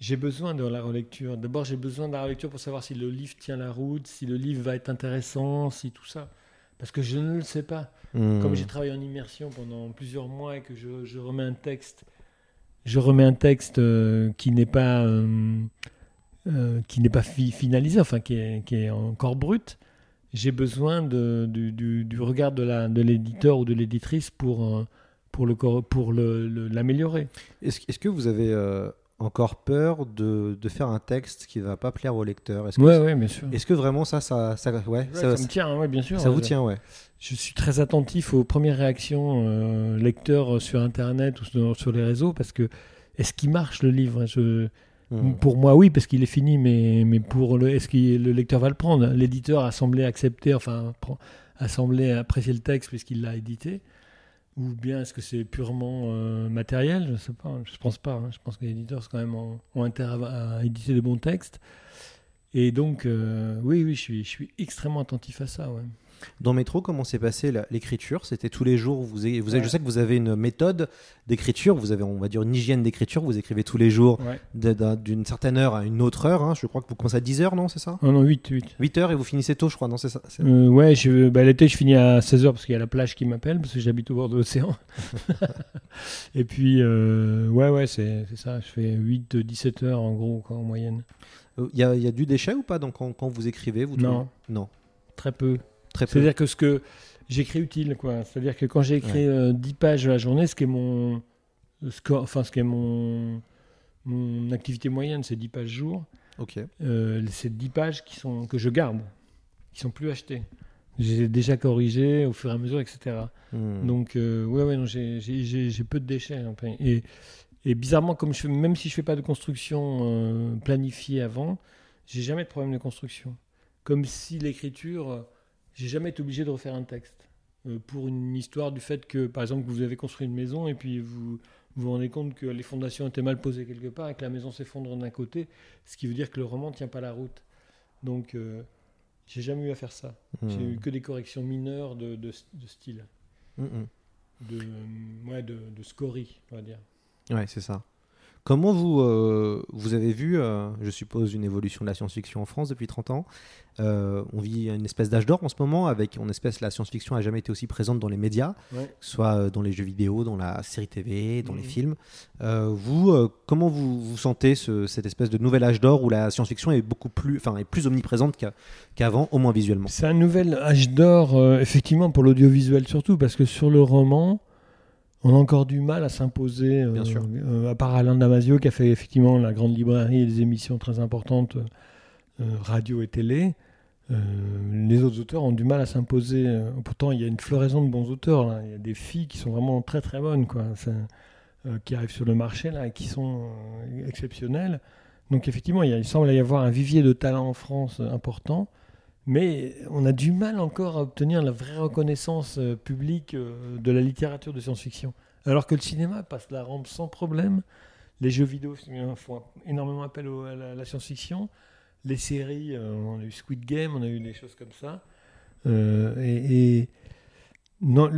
j'ai besoin de la relecture. D'abord, j'ai besoin de la relecture pour savoir si le livre tient la route, si le livre va être intéressant, si tout ça. Parce que je ne le sais pas. Comme j'ai travaillé en immersion pendant plusieurs mois et que je, je remets un texte, je remets un texte euh, qui n'est pas euh, euh, qui n'est pas fi- finalisé, enfin qui est, encore brut. J'ai besoin du, regard de l'éditeur ou de l'éditrice pour pour le cor- pour le- le- l'améliorer. Est-ce que vous avez encore peur de, de faire un texte qui va pas plaire au lecteur Est-ce que, Ouais, ouais, bien sûr. est-ce que vraiment ça, ça, ça, ouais, ça, ça, me tient, ouais, bien sûr. ça vous tient, ouais. Je suis très attentif aux premières réactions euh, lecteurs sur Internet ou sur, sur les réseaux parce que est-ce qu'il marche le livre? Je- Hmm. Pour moi, oui, parce qu'il est fini, mais, mais pour le, est-ce que le lecteur va le prendre? L'éditeur a semblé accepter, enfin, a semblé apprécier le texte puisqu'il l'a édité Ou bien est-ce que c'est purement euh, matériel? Je ne sais pas, je pense pas. hein. Je pense que les éditeurs quand même ont, intérêt à, éditer de bons textes. Et donc, euh, oui, oui, je suis, extrêmement attentif à ça. Dans Métro, comment s'est passée l'écriture? C'était tous les jours. Vous, avez- vous avez- Ouais. Je sais que vous avez une méthode d'écriture. Vous avez, on va dire, une hygiène d'écriture. Vous écrivez tous les jours Ouais. d'une certaine heure à une autre heure. hein. Je crois que vous commencez à 10 heures, non C'est ça? Oh non, 8, 8. 8 heures et vous finissez tôt, je crois. Non, c'est ça. Euh, ouais, je, bah, l'été, je finis à 16h parce qu'il y a la plage qui m'appelle, parce que j'habite au bord de l'océan. Et puis, euh, ouais, ouais, c'est ça. Je fais 8 de 17 heures en gros, quoi, en moyenne. Euh, Il y, a, y a du déchet ou pas donc, quand, quand vous écrivez vous Non. Non, Très peu. Très peu. C'est-à-dire que ce que j'écris utile, quoi. C'est-à-dire que quand j'ai écrit euh, 10 pages la journée, ce qui est mon score, enfin, ce qui est mon, mon activité moyenne, c'est 10 pages jour. Ok. Euh, c'est 10 pages qui sont, que je garde, qui sont plus achetées. J'ai déjà corrigé au fur et à mesure, etc. Hmm. Donc, euh, ouais, ouais, non, j'ai- peu de déchets. hein, et, et bizarrement, comme je fais, même si je fais pas de construction euh, planifiée avant, j'ai jamais de problème de construction. Comme si l'écriture, j'ai jamais été obligé de refaire un texte. Euh, pour une histoire du fait que, par exemple, vous avez construit une maison et puis vous vous vous rendez compte que les fondations étaient mal posées quelque part et que la maison s'effondre d'un côté, ce qui veut dire que le roman ne tient pas la route. Donc, euh, j'ai jamais eu à faire ça. J'ai Hmm. eu que des corrections mineures de, de, de style Hmm, hmm. de, euh, ouais, de, de scorie, on va dire. Ouais, c'est ça. Comment vous, euh, vous avez vu, euh, je suppose, une évolution de la science-fiction en France depuis 30 ans Euh, On vit une espèce d'âge d'or en ce moment, avec en espèce la science-fiction n'a jamais été aussi présente dans les médias, Ouais. que ce soit dans les jeux vidéo, dans la série TV, dans les Mhm. films. Vous, comment vous, vous sentez ce- cette espèce de nouvel âge d'or où la science-fiction est beaucoup plus, enfin, est plus omniprésente qu'a- qu'avant, au moins visuellement? C'est un nouvel âge d'or, effectivement, pour l'audiovisuel surtout, parce que sur le roman, on a encore du mal à s'imposer, euh, Bien sûr. euh, à part Alain Damasio, qui a fait effectivement la grande librairie et des émissions très importantes, euh, radio et télé. Euh, les autres auteurs ont du mal à s'imposer. Pourtant, il y a une floraison de bons auteurs. là. Il y a des filles qui sont vraiment très très bonnes, quoi. Ça- euh, qui arrivent sur le marché là, et qui sont euh, exceptionnelles. Donc effectivement, il, y a- il semble y avoir un vivier de talent en France important, mais on a du mal encore à obtenir la vraie reconnaissance euh, publique euh, de la littérature de science-fiction. Alors que le cinéma passe la rampe sans problème, les jeux vidéo font énormément appel à la, science-fiction, les séries, euh, on a eu Squid Game, on a eu des choses comme ça. Et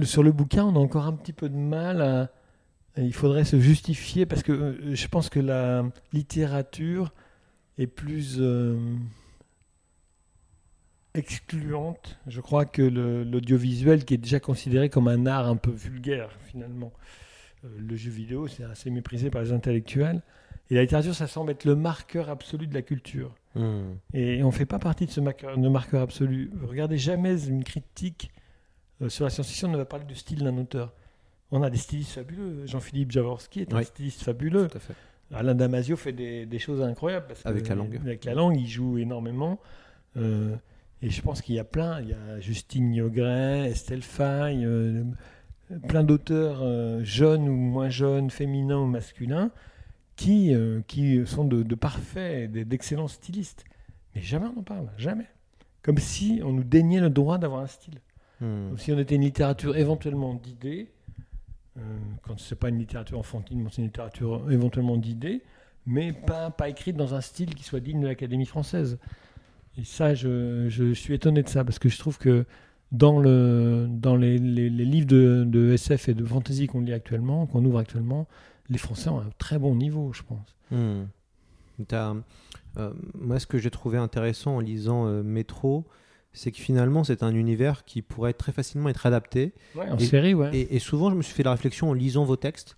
sur le bouquin, on a encore un petit peu de mal à, il faudrait se justifier parce que je pense que la littérature est plus excluante, je crois, que l'audiovisuel qui est déjà considéré comme un art un peu vulgaire finalement. Euh, le jeu vidéo, c'est assez méprisé par les intellectuels. Et la littérature, ça semble être le marqueur absolu de la culture. Hmm. Et on ne fait pas partie de ce marqueur, de marqueur absolu. Regardez jamais une critique euh, sur la science-fiction ne va parler du style d'un auteur. On a des stylistes fabuleux. Jean-Philippe Jaworski est un Oui. styliste fabuleux. Tout à fait. Alain Damasio fait des, des choses incroyables. Parce que, Avec la langue. Avec la langue, il joue énormément. Euh, et je pense qu'il y a plein. Il y a Justine Niogret, Estelle Faye, euh, plein d'auteurs euh, jeunes ou moins jeunes, féminins ou masculins, qui, euh, qui sont de, de parfaits, d'excellents stylistes. Mais jamais on en parle, jamais. Comme si on nous déniait le droit d'avoir un style. Hmm. Comme si on était une littérature éventuellement d'idées, euh, quand c'est pas une littérature enfantine, c'est une littérature éventuellement d'idées, mais pas, pas écrite dans un style qui soit digne de l'Académie française. Et ça, je, je suis étonné de ça, parce que je trouve que dans, le, dans les, les- les livres de, de SF et de fantasy qu'on lit actuellement, qu'on ouvre actuellement, les Français ont un très bon niveau, je pense. Hmm. Euh, moi, ce que j'ai trouvé intéressant en lisant euh, Métro, c'est que finalement, c'est un univers qui pourrait très facilement être adapté. en Et- série, ouais. Et, et souvent, je me suis fait la réflexion en lisant vos textes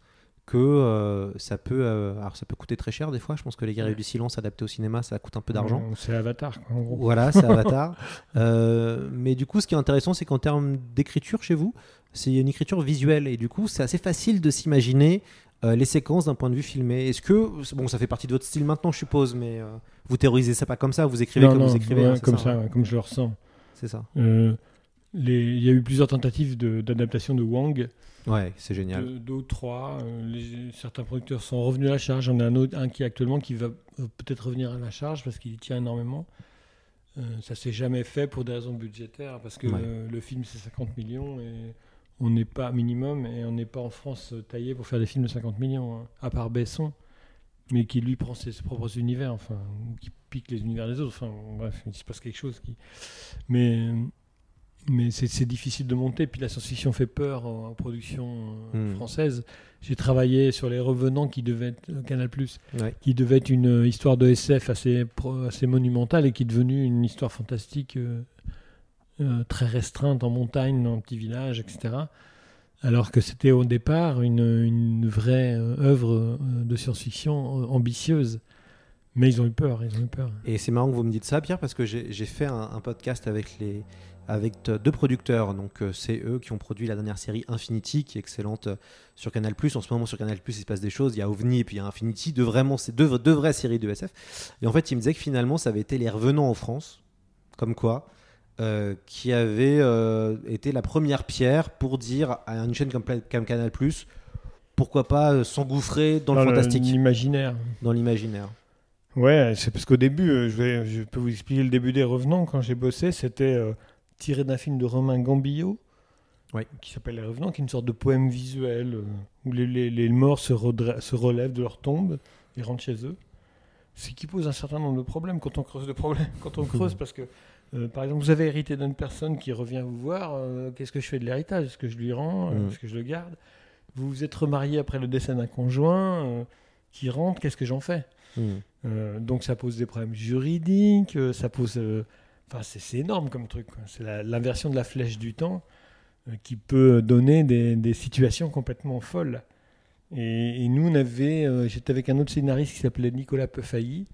que euh, ça peut euh, alors ça peut coûter très cher des fois. Je pense que les guerriers du silence adaptés au cinéma ça coûte un peu d'argent. C'est Avatar, en gros. voilà c'est Avatar Euh, mais du coup ce qui est intéressant c'est qu'en termes d'écriture chez vous c'est une écriture visuelle. Et du coup c'est assez facile de s'imaginer les séquences d'un point de vue filmé. Est-ce que bon ça fait partie de votre style maintenant je suppose mais vous théorisez ça pas comme ça. Vous écrivez Non, comme non, vous écrivez ouais, hein, c'est comme ça, ça, ouais, comme je le ressens. c'est ça les- Il y a eu plusieurs tentatives d'adaptation de, Wang, ouais c'est génial deux, deux ou trois. Euh, les- certains producteurs sont revenus à la charge. J'en ai un autre, un qui actuellement qui va euh, peut-être revenir à la charge parce qu'il y tient énormément. Euh, ça s'est jamais fait pour des raisons budgétaires parce que Ouais. euh, le film c'est 50 millions et on n'est pas minimum et on n'est pas en France taillé pour faire des films de 50 millions, hein, à part Besson, mais qui lui prend ses, ses propres univers, enfin, ou qui pique les univers des autres. Enfin, bref, il se passe quelque chose qui. Mais, mais c'est difficile de monter. Puis la science-fiction fait peur en, en production euh, Hmm. française. J'ai travaillé sur Les Revenants qui devait être euh, Canal Ouais. qui devait être une euh, histoire de SF assez, assez monumentale et qui est devenue une histoire fantastique très restreinte en montagne, dans un petit village, etc. Alors que c'était au départ une, une vraie œuvre de science-fiction ambitieuse. Mais ils ont eu peur, ils ont eu peur. Et c'est marrant que vous me dites ça, Pierre, parce que j'ai j'ai fait un, un podcast avec, les, avec deux producteurs. Donc, euh, c'est eux qui ont produit la dernière série Infinity, qui est excellente euh, sur Canal. En ce moment, sur Canal, il se passe des choses. Il y a OVNI et puis il y a Infinity, deux, vraiment, c'est deux, deux vraies séries de SF. Et en fait, ils me disaient que finalement, ça avait été Les Revenants en France, comme quoi, euh, qui avait euh, été la première pierre pour dire à une chaîne comme, Canal, pourquoi pas euh, s'engouffrer dans, le fantastique, L'imaginaire. dans l'imaginaire. Ouais, c'est parce qu'au début, je, vais, je peux vous expliquer le début des Revenants. Quand j'ai bossé, c'était tiré d'un film de Romain Gambillot, Ouais. qui s'appelle Les Revenants, qui est une sorte de poème visuel euh, où les, les- les morts se, relèvent de leur tombe et rentrent chez eux. Ce qui pose un certain nombre de problèmes quand on creuse de problèmes, quand on creuse, parce que euh, par exemple, vous avez hérité d'une personne qui revient vous voir. euh, Qu'est-ce que je fais de l'héritage? Est-ce que je lui rends? Mm. Est-ce que je le garde? Vous vous êtes remarié après le décès d'un conjoint qui rentre. Qu'est-ce que j'en fais? Euh, donc ça pose des problèmes juridiques, ça pose... Enfin, c'est énorme comme truc. C'est l'inversion de la flèche du temps euh, qui peut donner des, situations complètement folles. Et, nous, on avait... euh, J'étais avec un autre scénariste qui s'appelait Nicolas Peufailly.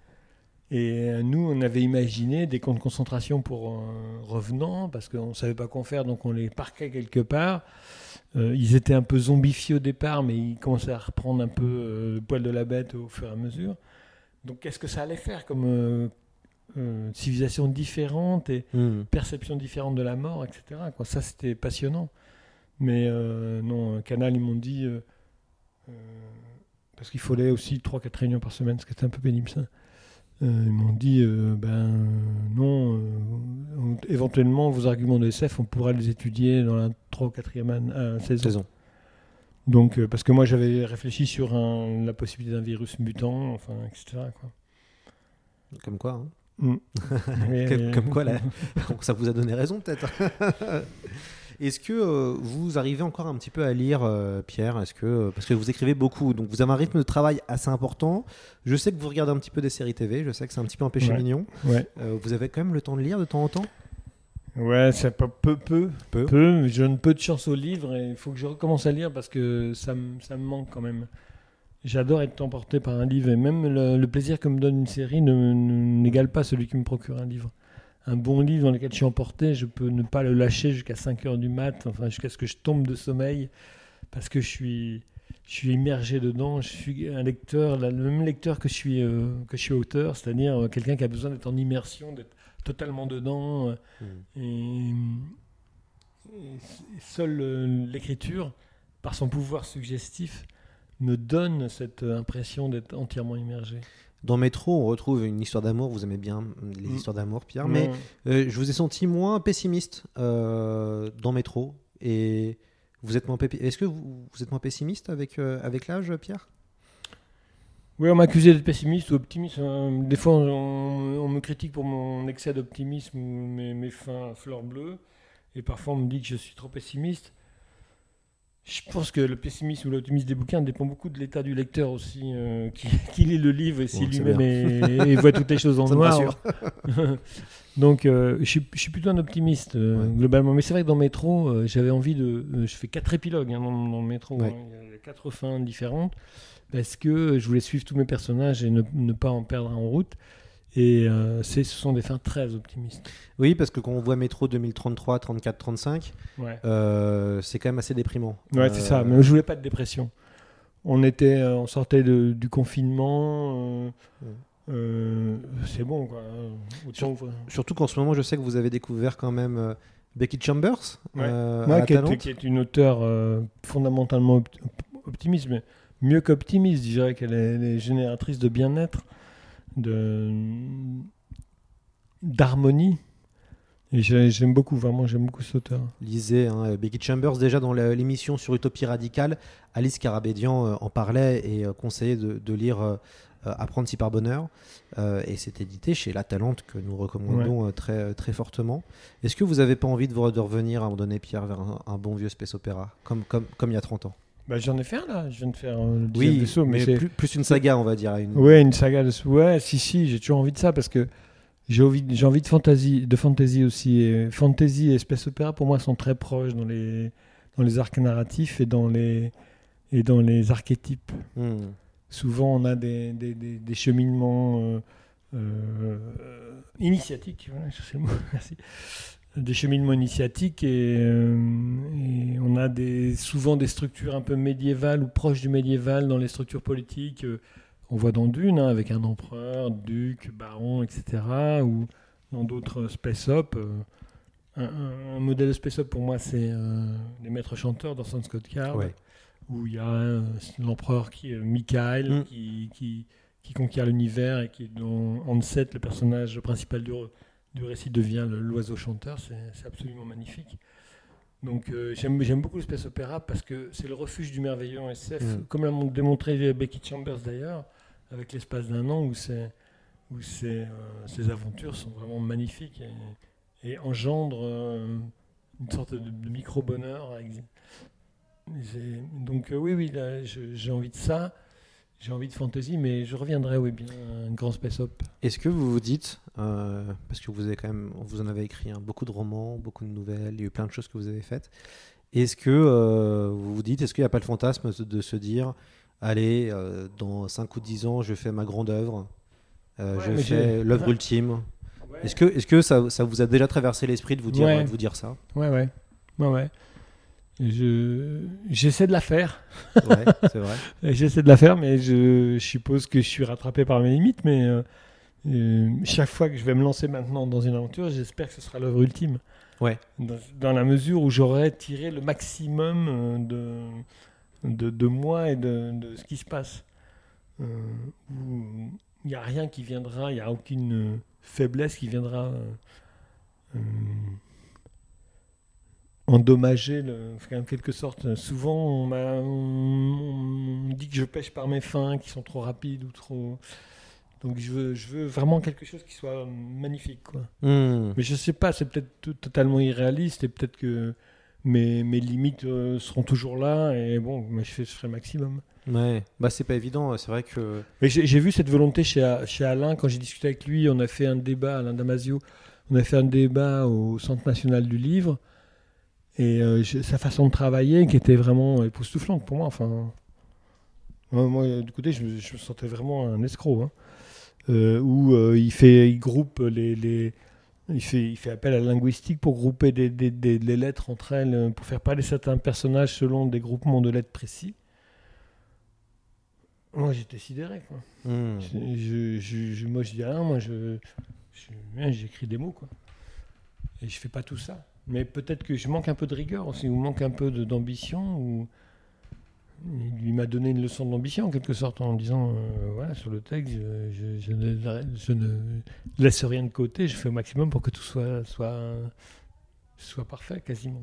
Et euh, nous, on avait imaginé des camps de concentration pour revenants, parce qu'on ne savait pas quoi faire, donc on les parquait quelque part. Ils étaient un peu zombifiés au départ, mais ils commençaient à reprendre un peu le poil de la bête au fur et à mesure. Donc qu'est-ce que ça allait faire comme euh, civilisation différente et Hmm. perception différente de la mort, etc. Quoi. Ça, c'était passionnant. Mais euh, non, Canal, ils m'ont dit... euh, euh, parce qu'il fallait aussi 3-4 réunions par semaine, ce qui était un peu pénible, ça. Ils m'ont dit, ben non, on- éventuellement, vos arguments de SF, on pourra les étudier dans la 3 ou 4e an- euh, saison. Saison. Donc, parce que moi, j'avais réfléchi sur un- la possibilité d'un virus mutant, enfin, etc. Quoi. Comme quoi. hein. Mm. Comme, comme quoi, là, ça vous a donné raison peut-être. Est-ce que euh, vous arrivez encore un petit peu à lire, euh, Pierre? Est-ce que euh, parce que vous écrivez beaucoup, donc vous avez un rythme de travail assez important. Je sais que vous regardez un petit peu des séries TV. Je sais que c'est un petit peu un péché Ouais. mignon. Ouais. Vous avez quand même le temps de lire de temps en temps? Ouais, c'est pas peu, peu, Peu. peu. Je donne peu de chance au livre et il faut que je recommence à lire parce que ça me manque quand même. J'adore être emporté par un livre et même le, le plaisir que me donne une série n'égale pas celui qui me procure un livre. Un bon livre dans lequel je suis emporté, je peux ne pas le lâcher jusqu'à 5 heures du mat, enfin jusqu'à ce que je tombe de sommeil parce que je suis, je suis immergé dedans. Je suis un lecteur, le même lecteur que je suis, euh, que je suis auteur, c'est-à-dire euh, quelqu'un qui a besoin d'être en immersion, d'être totalement dedans. euh, et, et seule l'écriture, par son pouvoir suggestif, me donne cette euh, impression d'être entièrement immergé. Dans Métro, on retrouve une histoire d'amour. Vous aimez bien les Mm. histoires d'amour, Pierre, mais Ouais. euh, je vous ai senti moins pessimiste euh, dans Métro. Et vous êtes moins Est-ce que vous, vous êtes moins pessimiste avec euh, avec l'âge, Pierre? Oui, on m'accusait d'être pessimiste ou optimiste. Des fois, on, on me critique pour mon excès d'optimisme ou mes, mes fins fleurs bleues. Et parfois, on me dit que je suis trop pessimiste. Je pense que le pessimisme ou l'optimisme des bouquins dépend beaucoup de l'état du lecteur aussi, euh, qui, qui lit le livre et si lui-même voit toutes les choses en noir. Donc, euh, je, suis, je suis plutôt un optimiste euh, Ouais. globalement. Mais c'est vrai que dans Métro, j'avais envie de. je fais quatre épilogues hein, dans, métro. Ouais. hein. Il y a quatre fins différentes parce que je voulais suivre tous mes personnages et ne, ne pas en perdre un en route. Et euh, ce sont des fins très optimistes. Oui, parce que quand on voit Métro 2033, 34, 35, Ouais, euh, c'est quand même assez déprimant. ouais c'est Euh, ça. Mais je voulais pas de dépression. On était, euh, on sortait de- du confinement. euh, euh, c'est bon, quoi. Autant. Surtout qu'en ce moment, je sais que vous avez découvert quand même euh, Becky Chambers Ouais. euh, Ouais, qui, est, Talente. qui est une auteure euh, fondamentalement opt- optimiste, mais mieux qu'optimiste, je dirais qu'elle est, est génératrice de bien-être, de d'harmonie. Et j'aime beaucoup, vraiment, j'aime beaucoup cet auteur. Lisez hein, Becky Chambers déjà dans l'émission sur Utopie radicale. Alice Carabédian euh, en parlait et euh, conseillait de, de lire euh, euh, Apprendre si par bonheur. Euh, et c'est édité chez La Talente que nous recommandons euh, très, très fortement. Est-ce que vous n'avez pas envie de, vous- de revenir à un moment donné, Pierre, vers un, un bon vieux space opéra comme, comme, comme il y a 30 ans? Bah, J'en ai fait un là, je viens de faire euh, le Oui, vaisseau, mais, mais c'est- plus, plus une saga, on va dire. Une... Ouais, une saga de. Ouais, si, si, j'ai toujours envie de ça parce que j'ai envie, j'ai envie de fantasy, de fantasy aussi. Et fantasy et space opéra pour moi sont très proches dans les, dans les arcs narratifs et dans les, et dans les archétypes. Hmm. Souvent, on a des, des, des, des cheminements euh, euh, initiatiques. Voilà, c'est le mot, merci. Des cheminements initiatiques et, euh, et on a des, souvent des structures un peu médiévales ou proches du médiéval dans les structures politiques. euh, on voit dans Dune, hein, avec un empereur, duc, baron, etc. Ou dans d'autres space op. euh, un, un- un modèle de space op pour moi, c'est euh, les maîtres chanteurs dans Sans Scott Card Ouais. où il y a l'empereur qui est Michael Mm. qui, qui, qui conquiert l'univers et qui dont Ansett, le personnage principal du, du récit, devient l'oiseau chanteur. C'est absolument magnifique. Donc euh, j'aime beaucoup le space opéra parce que c'est le refuge du merveilleux en SF, Mm. comme l'a mon- démontré Becky Chambers d'ailleurs, avec l'espace d'un an où, euh, ces aventures sont vraiment magnifiques et, et engendrent euh, une sorte de, de micro-bonheur. Donc oui, oui, j'ai envie de ça. J'ai envie de fantasy, mais je reviendrai, oui, bien, un grand space-op. Est-ce que vous vous dites, euh, parce que vous avez quand même, vous en avez écrit hein, beaucoup de romans, beaucoup de nouvelles, il y a eu plein de choses que vous avez faites. Est-ce que euh, vous vous dites, est-ce qu'il n'y a pas le fantasme de, de se dire, allez, euh, dans 5 ou 10 ans, je fais ma grande œuvre, euh, Ouais, je fais l'œuvre ultime. Est-ce que, est-ce que ça, ça vous a déjà traversé l'esprit de vous dire, Ouais. de vous dire ça? Ouais, ouais. Ouais, ouais. Je... J'essaie de la faire. Ouais, c'est vrai. J'essaie de la faire, mais je, je suppose que je suis rattrapé par mes limites. Mais euh, euh, chaque fois que je vais me lancer maintenant dans une aventure, j'espère que ce sera l'œuvre ultime. Ouais. Dans, dans la mesure où j'aurai tiré le maximum euh, de, de, de moi et de, de ce qui se passe. Euh, il n'y a rien qui viendra, il n'y a aucune faiblesse qui viendra euh, endommager, le, en quelque sorte. Souvent, on, on- on dit que je pêche par mes fins, qui sont trop rapides ou trop. Donc, je veux, je veux vraiment quelque chose qui soit magnifique. Quoi. Hmm. Mais je sais pas, c'est peut-être totalement irréaliste et peut-être que mes, mes limites euh, seront toujours là. Et bon, mais je, fais, je ferai maximum. Ouais, bah c'est pas évident. C'est vrai que Mais j'ai vu cette volonté chez, chez Alain quand j'ai discuté avec lui. On a fait un débat, Alain Damasio, on a fait un débat au Centre national du livre. Et euh, je- sa façon de travailler qui était vraiment époustouflante pour moi. Enfin, moi, moi, du côté, je, me- je me sentais vraiment un escroc. hein. Euh, où euh, il, fait, il groupe les. les il fait, il fait appel à la linguistique pour grouper des, des- des- les lettres entre elles, pour faire parler certains personnages selon des groupements de lettres précis. Moi, j'étais sidéré. Quoi. hmm. Je, je, moi, je dis rien, moi, ouais, j'écris des mots, quoi. Et je fais pas tout ça. Mais peut-être que je manque un peu de rigueur aussi, ou manque un peu d'ambition, ou il lui m'a donné une leçon d'ambition en quelque sorte en disant, euh, voilà, sur le texte, je, je- je ne, je ne laisse rien de côté, je fais au maximum pour que tout soit, soit, soit parfait, quasiment.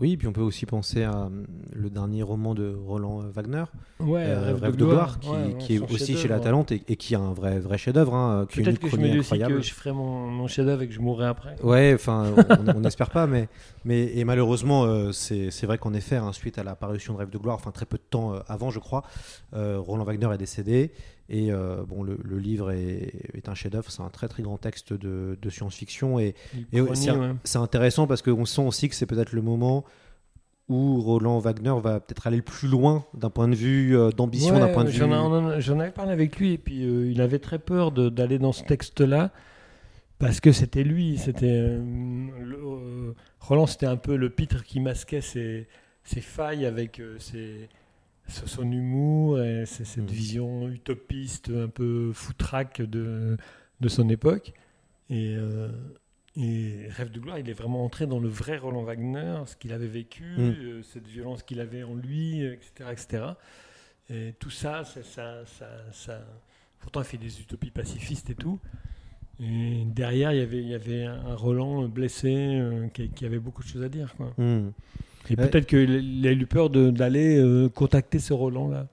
Oui. Puis on peut aussi penser à hum, le dernier roman de Roland euh, Wagner, Ouais, Euh, Rêve, de gloire, qui, ouais, ouais, qui est aussi chez. La Talente et, et qui a un vrai, vrai chef-d'œuvre, hein, Peut-être que je me dis aussi que je ferai mon, mon chef-d'œuvre et que je mourrai après. Ouais, enfin, on n'espère pas, mais, mais et malheureusement, euh, c'est vrai qu'en effet, hein, suite à la parution de Rêve de gloire, enfin très peu de temps euh, avant, je crois, euh, Roland Wagner est décédé. Et euh, bon, le, le livre est, est un chef-d'œuvre, c'est un très très grand texte de, de science-fiction. Et, c'est ouais. intéressant parce qu'on sent aussi que c'est peut-être le moment où Roland Wagner va peut-être aller le plus loin d'un point de vue euh, d'ambition, d'un point de vue. j'en avais parlé avec lui et puis euh, il avait très peur d'aller dans ce texte-là parce que c'était lui. C'était Roland, c'était un peu le pitre qui masquait ses, ses failles avec ses- ce- son humour et cette Mm. vision utopiste, un peu foutraque de, de son époque. Et, euh, et Rêve de gloire, il est vraiment entré dans le vrai Roland Wagner, ce qu'il avait vécu, Mm. euh, cette violence qu'il avait en lui, etc. etc. Et tout ça, ça, ça, ça, ça- Pourtant, il fait des utopies pacifistes et tout. Et derrière, il y avait, il y avait un Roland blessé euh, qui, qui avait beaucoup de choses à dire. Quoi. Hmm. Et Ouais. peut-être qu'il il a eu peur d'aller euh, contacter ce Roland-là.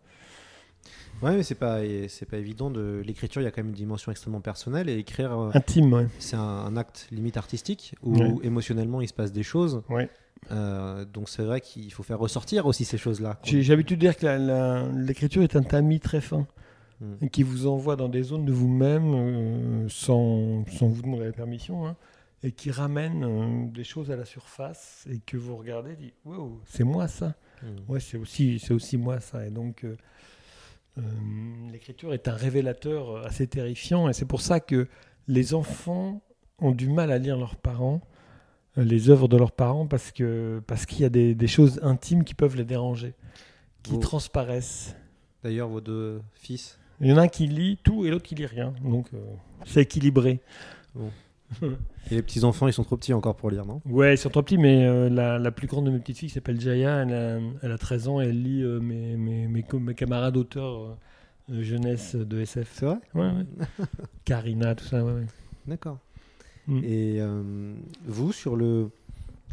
Ouais, mais c'est pas, c'est pas évident. De l'écriture, il y a quand même une dimension extrêmement personnelle et écrire, euh, Intime, ouais. c'est un, un acte limite artistique où Ouais. émotionnellement il se passe des choses. Ouais. Euh, donc c'est vrai qu'il faut faire ressortir aussi ces choses-là. J'ai l'habitude de dire que l'écriture est un tamis très fin Mm. et qui vous envoie dans des zones de vous-même euh, sans, sans vous demander la permission hein, et qui ramène euh, des choses à la surface et que vous regardez dites Wow, c'est moi ça Mm. Ouais, c'est aussi, c'est aussi moi ça. Et donc, euh, euh, l'écriture est un révélateur assez terrifiant. Et c'est pour ça que les enfants ont du mal à lire leurs parents, les œuvres de leurs parents, parce que parce qu'il y a des, des choses intimes qui peuvent les déranger, qui transparaissent. D'ailleurs, vos deux fils. Il y en a un qui lit tout et l'autre qui lit rien. Donc, c'est équilibré. Et les petits enfants, ils sont trop petits encore pour lire, non? Ouais, ils sont trop petits, mais euh, la, la plus grande de mes petites filles qui s'appelle Jaya, elle a, elle a 13 ans et elle lit euh, mes, mes, mes, camarades auteurs euh, jeunesse de SF. C'est vrai? Ouais, ouais. Karina, tout ça, ouais, ouais. D'accord. Mm. Et vous, sur le.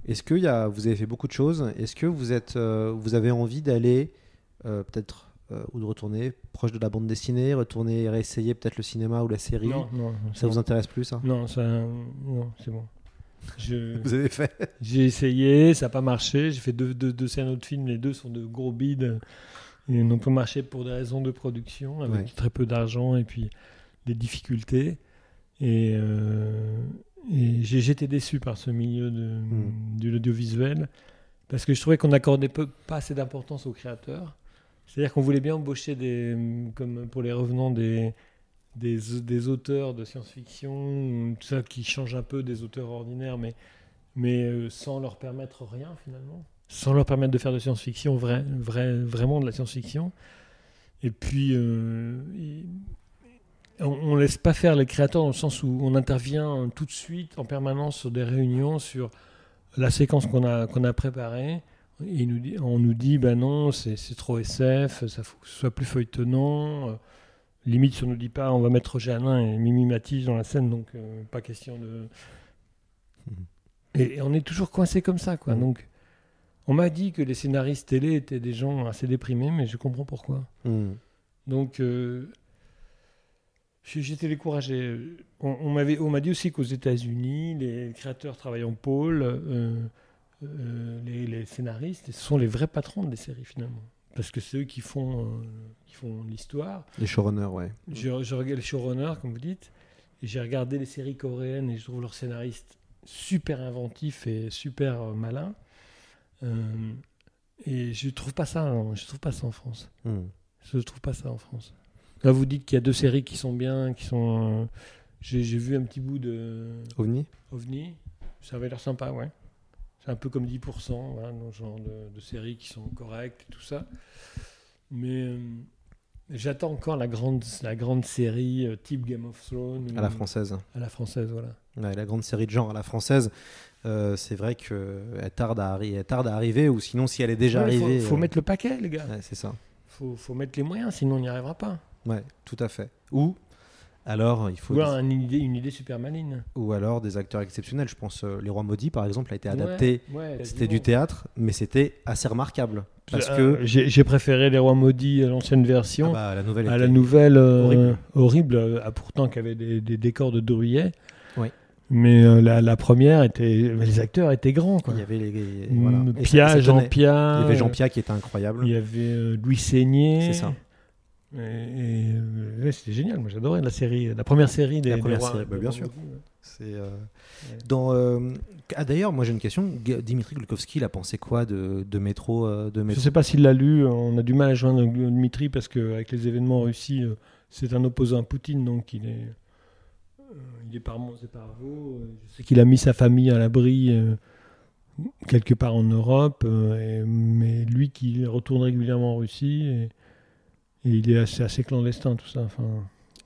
Est-ce que y a... vous avez fait beaucoup de choses? Est-ce que vous, êtes, vous avez envie d'aller, peut-être, euh, ou de retourner proche de la bande dessinée, retourner et réessayer peut-être le cinéma ou la série Non, non, Ça vous intéresse plus, ça Non, ça, non, c'est bon. Je- Vous avez fait? J'ai essayé, ça n'a pas marché. J'ai fait deux, deux, deux scènes de films, les deux sont de gros bides. Ils n'ont pas marché pour des raisons de production, avec Ouais. très peu d'argent et puis des difficultés. Et, euh, et j'étais déçu par ce milieu de, Mm. de l'audiovisuel, parce que je trouvais qu'on n'accordait pas assez d'importance aux créateurs. C'est-à-dire qu'on voulait bien embaucher, des, comme pour les revenants, des, des, des auteurs de science-fiction, tout ça qui change un peu des auteurs ordinaires, mais, mais euh, sans leur permettre rien finalement. Sans leur permettre de faire de science-fiction, vrai, vrai, vraiment de la science-fiction. Et puis, euh, on ne laisse pas faire les créateurs dans le sens où on intervient tout de suite en permanence sur des réunions, sur la séquence qu'on a, qu'on a préparée. Et il nous dit, on nous dit, ben non, c'est trop SF, ça faut que ce soit plus feuilletonnant. Euh, Limite, si on nous dit pas, on va mettre Roger Hanin et Mimi Matisse dans la scène, donc euh, pas question de. Et, et on est toujours coincé comme ça, quoi. Mhm. Donc, on m'a dit que les scénaristes télé étaient des gens assez déprimés, mais je comprends pourquoi. Hmm. Donc, euh, j'étais découragé. On, on m'a dit aussi qu'aux États-Unis, les créateurs travaillent en pôle, euh, les, les scénaristes, ce sont les vrais patrons des séries finalement. Parce que c'est eux qui font, euh, qui font l'histoire. Les showrunners, ouais. Je, je regarde les showrunners, comme vous dites, et j'ai regardé les séries coréennes et je trouve leurs scénaristes super inventifs et super euh, malins. Et je trouve pas ça, en- je trouve pas ça en France. Hmm. Je trouve pas ça en France. Là, vous dites qu'il y a deux séries qui sont bien, qui sont. J'ai j'ai vu un petit bout de OVNI? OVNI. Ça avait l'air sympa, ouais. C'est un peu comme 10%, voilà, dans ce genre de, de séries qui sont correctes et tout ça. Mais euh, j'attends encore la grande, la grande série euh, type Game of Thrones. À la française. À la française, voilà. Ouais, la grande série de genre à la française, euh, c'est vrai qu'elle tarde, à elle tarde à arriver, ou sinon, si elle est déjà Ouais, arrivée. faut, faut mettre le paquet, les gars. ouais, c'est ça. Faut, faut mettre les moyens, sinon on n'y arrivera pas. Ouais, tout à fait. Ou alors, il faut. Ou alors une idée, une idée super maligne. Ou alors des acteurs exceptionnels. Je pense euh, Les Rois Maudits, par exemple, a été adapté. Ouais, ouais, C'était du théâtre, mais c'était assez remarquable. Parce Euh, que j'ai préféré Les Rois Maudits à l'ancienne version. ah bah, la nouvelle à était- la nouvelle euh, horrible. horrible, euh, ah, pourtant qui avait des, des décors de Druillet. Oui. Mais euh, la, la première était, les acteurs étaient grands quoi. il y avait les. Mm, voilà. Pia, Jean. Pia. Il y avait Jean Pia qui était incroyable. Il y avait euh, Louis Seigné. C'est ça. Et, et, ouais, c'était génial. Moi, j'adorais la série, la première série des. La première des rois- série, bah, bien sûr. ouais. C'est euh, dans. euh, Ah d'ailleurs, moi j'ai une question. Dimitri Glukowski, il a pensé quoi de, de métro, euh, de Je métro sais pas s'il l'a lu. On a du mal à joindre Dmitri parce qu'avec les événements en Russie, euh, c'est un opposant à Poutine, donc il est, il est par Mons et par Vaux. Je sais qu'il a mis sa famille à l'abri quelque part en Europe, et- mais lui qui retourne régulièrement en Russie, et, et il est assez, assez clandestin tout ça. Enfin,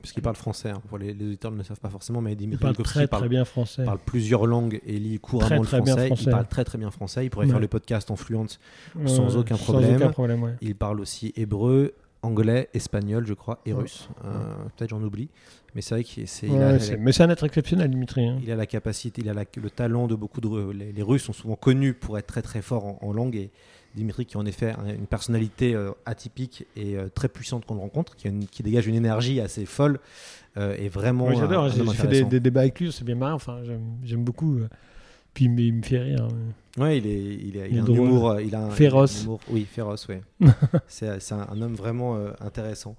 Parce qu'il parle français. hein, Pour les, les auditeurs ne le savent pas forcément, mais il Dimitri parle Glukowski très parle, très bien français. parle plusieurs langues et lit couramment Très, le très français. français. Il parle très très bien français. Il pourrait Ouais. faire le podcast en fluente. sans aucun Sans problème. aucun problème, ouais. Il parle aussi hébreu, anglais, espagnol, je crois, et russe. Euh, Peut-être j'en oublie. Mais c'est vrai qu'il c'est- il Ouais, mais c'est un être exceptionnel, Dimitri. hein. Il a la capacité, il a la- le talent de beaucoup de. Les Russes sont souvent connus pour être très très forts en, en langue et Dimitri qui en effet a une personnalité euh, atypique et euh, très puissante qu'on rencontre, qui, a une- qui dégage une énergie assez folle euh, et vraiment. J'adore, j'ai fait des, des débats avec lui, c'est bien marrant, enfin, j'aime beaucoup. Puis il me- il me fait rire. hein. Ouais, il est, il, est- il a un drôle. humour, euh, il a un, Féroce. il a un humour- oui, féroce, oui. c'est un, un homme vraiment euh, intéressant.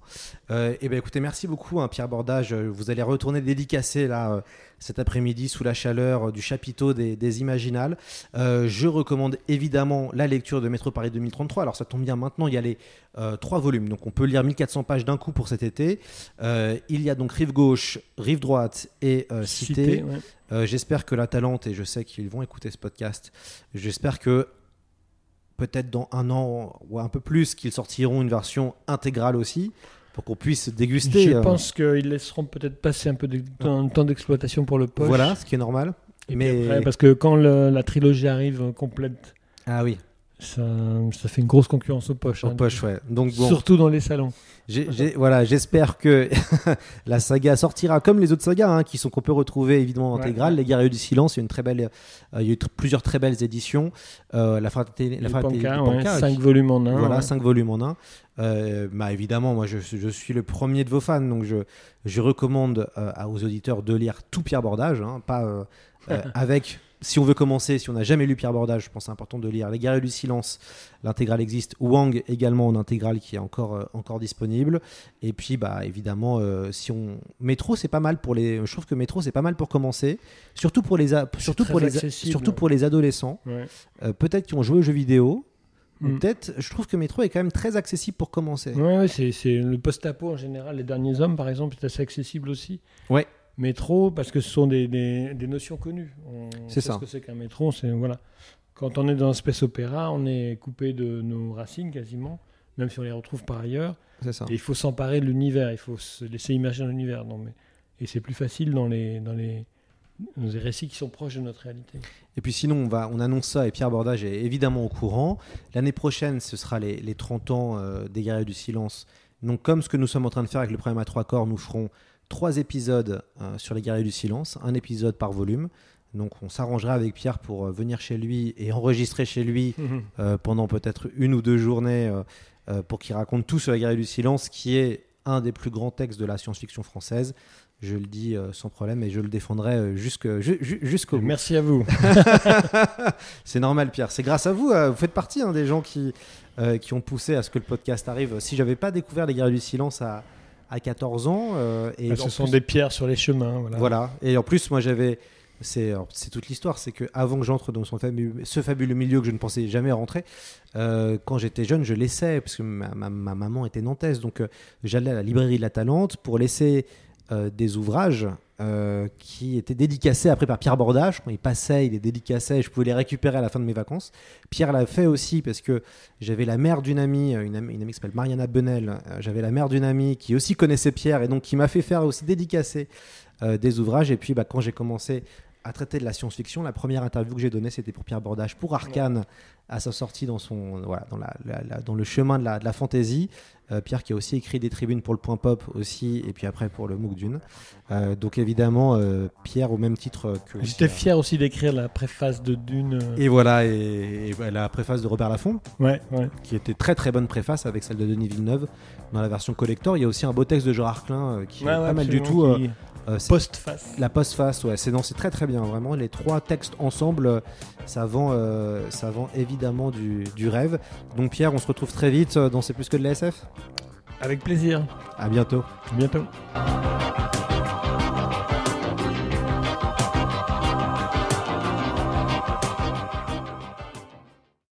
Euh, et ben écoutez, merci beaucoup, hein, Pierre Bordage. Euh, Vous allez retourner dédicacer là cet après-midi sous la chaleur du chapiteau des, des Imaginales. Euh, je recommande évidemment la lecture de Métro Paris 2033. Alors ça tombe bien, maintenant il y a les trois volumes, donc on peut lire 1400 pages d'un coup pour cet été. Il y a donc Rive gauche, Rive droite et Cité. Cité, ouais. Euh, j'espère que la Talente, et je sais qu'ils vont écouter ce podcast, j'espère que peut-être dans un an ou un peu plus, qu'ils sortiront une version intégrale aussi, pour qu'on puisse déguster. Je euh, pense qu'ils laisseront peut-être passer un peu de temps, d'exploitation pour le poche. Voilà, ce qui est normal. Et mais- après, parce que quand le- la trilogie arrive complète, Ah oui, ça, ça fait une grosse concurrence au poche. en hein. poche, ouais. Donc bon, Surtout dans les salons. voilà, j'espère que la saga sortira comme les autres sagas, hein, qui sont qu'on peut retrouver évidemment en Ouais. intégrale. Les Guerriers du Silence, il y a une très belle, euh, il y a eu plusieurs très belles éditions. Euh, la fraternité, la fraternité ouais, cinq qui- volumes en un. Voilà, ouais. cinq volumes en un. Euh, bah, évidemment, moi je, je suis le premier de vos fans, donc je, je recommande euh, aux auditeurs de lire tout Pierre Bordage, hein, pas euh, avec. Si on veut commencer, si on n'a jamais lu Pierre Bordage, je pense que c'est important de lire Les Guerriers du Silence, l'intégrale existe, Wang également en intégrale qui est encore, euh, encore disponible. Et puis, bah, évidemment, euh, si on. Métro, c'est pas mal pour les. Je trouve que Métro, c'est pas mal pour commencer, surtout pour les, a- surtout pour les, surtout pour les adolescents, Ouais. euh, peut-être qui ont joué aux jeux vidéo. Mm. Peut-être, je trouve que Métro est quand même très accessible pour commencer. Ouais, ouais, c'est, le post-apo en général. Les derniers hommes, par exemple, c'est assez accessible aussi. Ouais. Métro, parce que ce sont des, des, des notions connues. On C'est ça. ce que c'est qu'un métro. C'est, voilà. Quand on est dans un space opéra, on est coupé de nos racines quasiment, même si on les retrouve par ailleurs. C'est ça. Et il faut s'emparer de l'univers. Il faut se laisser imaginer l'univers. Non, mais... Et c'est plus facile dans les, dans, les, dans les récits qui sont proches de notre réalité. Et puis sinon, on, va, on annonce ça et Pierre Bordage est évidemment au courant. L'année prochaine, ce sera les, les 30 ans euh, des Guerriers du Silence. Donc comme ce que nous sommes en train de faire avec le problème à trois corps, nous ferons trois épisodes euh, sur les Guerriers du Silence, un épisode par volume. Donc on s'arrangera avec Pierre pour euh, venir chez lui et enregistrer chez lui euh, pendant peut-être une ou deux journées pour qu'il raconte tout sur la Guerrier du Silence, qui est un des plus grands textes de la science-fiction française. Je le dis sans problème et je le défendrai jusqu'au bout. Merci à vous. C'est normal, Pierre. C'est grâce à vous. vous faites partie hein, des gens qui, qui ont poussé à ce que le podcast arrive. Si j'avais pas découvert les Guerriers du Silence à, à 14 ans, euh, et Bah, en ce sont des pierres sur les chemins. Voilà. voilà. Et en plus, moi, j'avais. C'est toute l'histoire. C'est que avant que j'entre dans son fabuleux- ce fabuleux milieu que je ne pensais jamais rentrer, euh, quand j'étais jeune, je laissais, parce que ma, ma- ma maman était nantaise, donc euh, j'allais à la librairie de la Talente pour laisser euh, des ouvrages euh, qui étaient dédicacés après par Pierre Bordage. Quand il passait, il les dédicaçait et je pouvais les récupérer à la fin de mes vacances. Pierre l'a fait aussi parce que j'avais la mère d'une amie, euh, une amie, une amie qui s'appelle Mariana Benel. J'avais la mère d'une amie qui aussi connaissait Pierre et donc qui m'a fait faire aussi dédicacer des ouvrages. Et puis bah, quand j'ai commencé à traiter de la science-fiction, la première interview que j'ai donnée, c'était pour Pierre Bordage, pour Arkane, à sa sortie dans, son, voilà, dans, la, la- la- dans le chemin de la, de la fantasy. Euh, Pierre qui a aussi écrit des tribunes pour le Point Pop aussi, et puis après pour le MOOC Dune. Euh, donc évidemment, euh, Pierre au même titre que... J'étais fier aussi d'écrire la préface de Dune. Et voilà, et, et la préface de Robert Laffont, Ouais, ouais. qui était très très bonne préface avec celle de Denis Villeneuve dans la version collector. Il y a aussi un beau texte de Arclin euh, qui Ouais, est pas mal du tout. qui- euh, Postface. la postface, ouais, c'est non, c'est très très bien, vraiment. Les trois textes ensemble, ça vend, euh, ça vend évidemment du, du rêve. Donc Pierre, on se retrouve très vite euh, dans C'est plus que de la SF. Avec plaisir. À bientôt. À bientôt.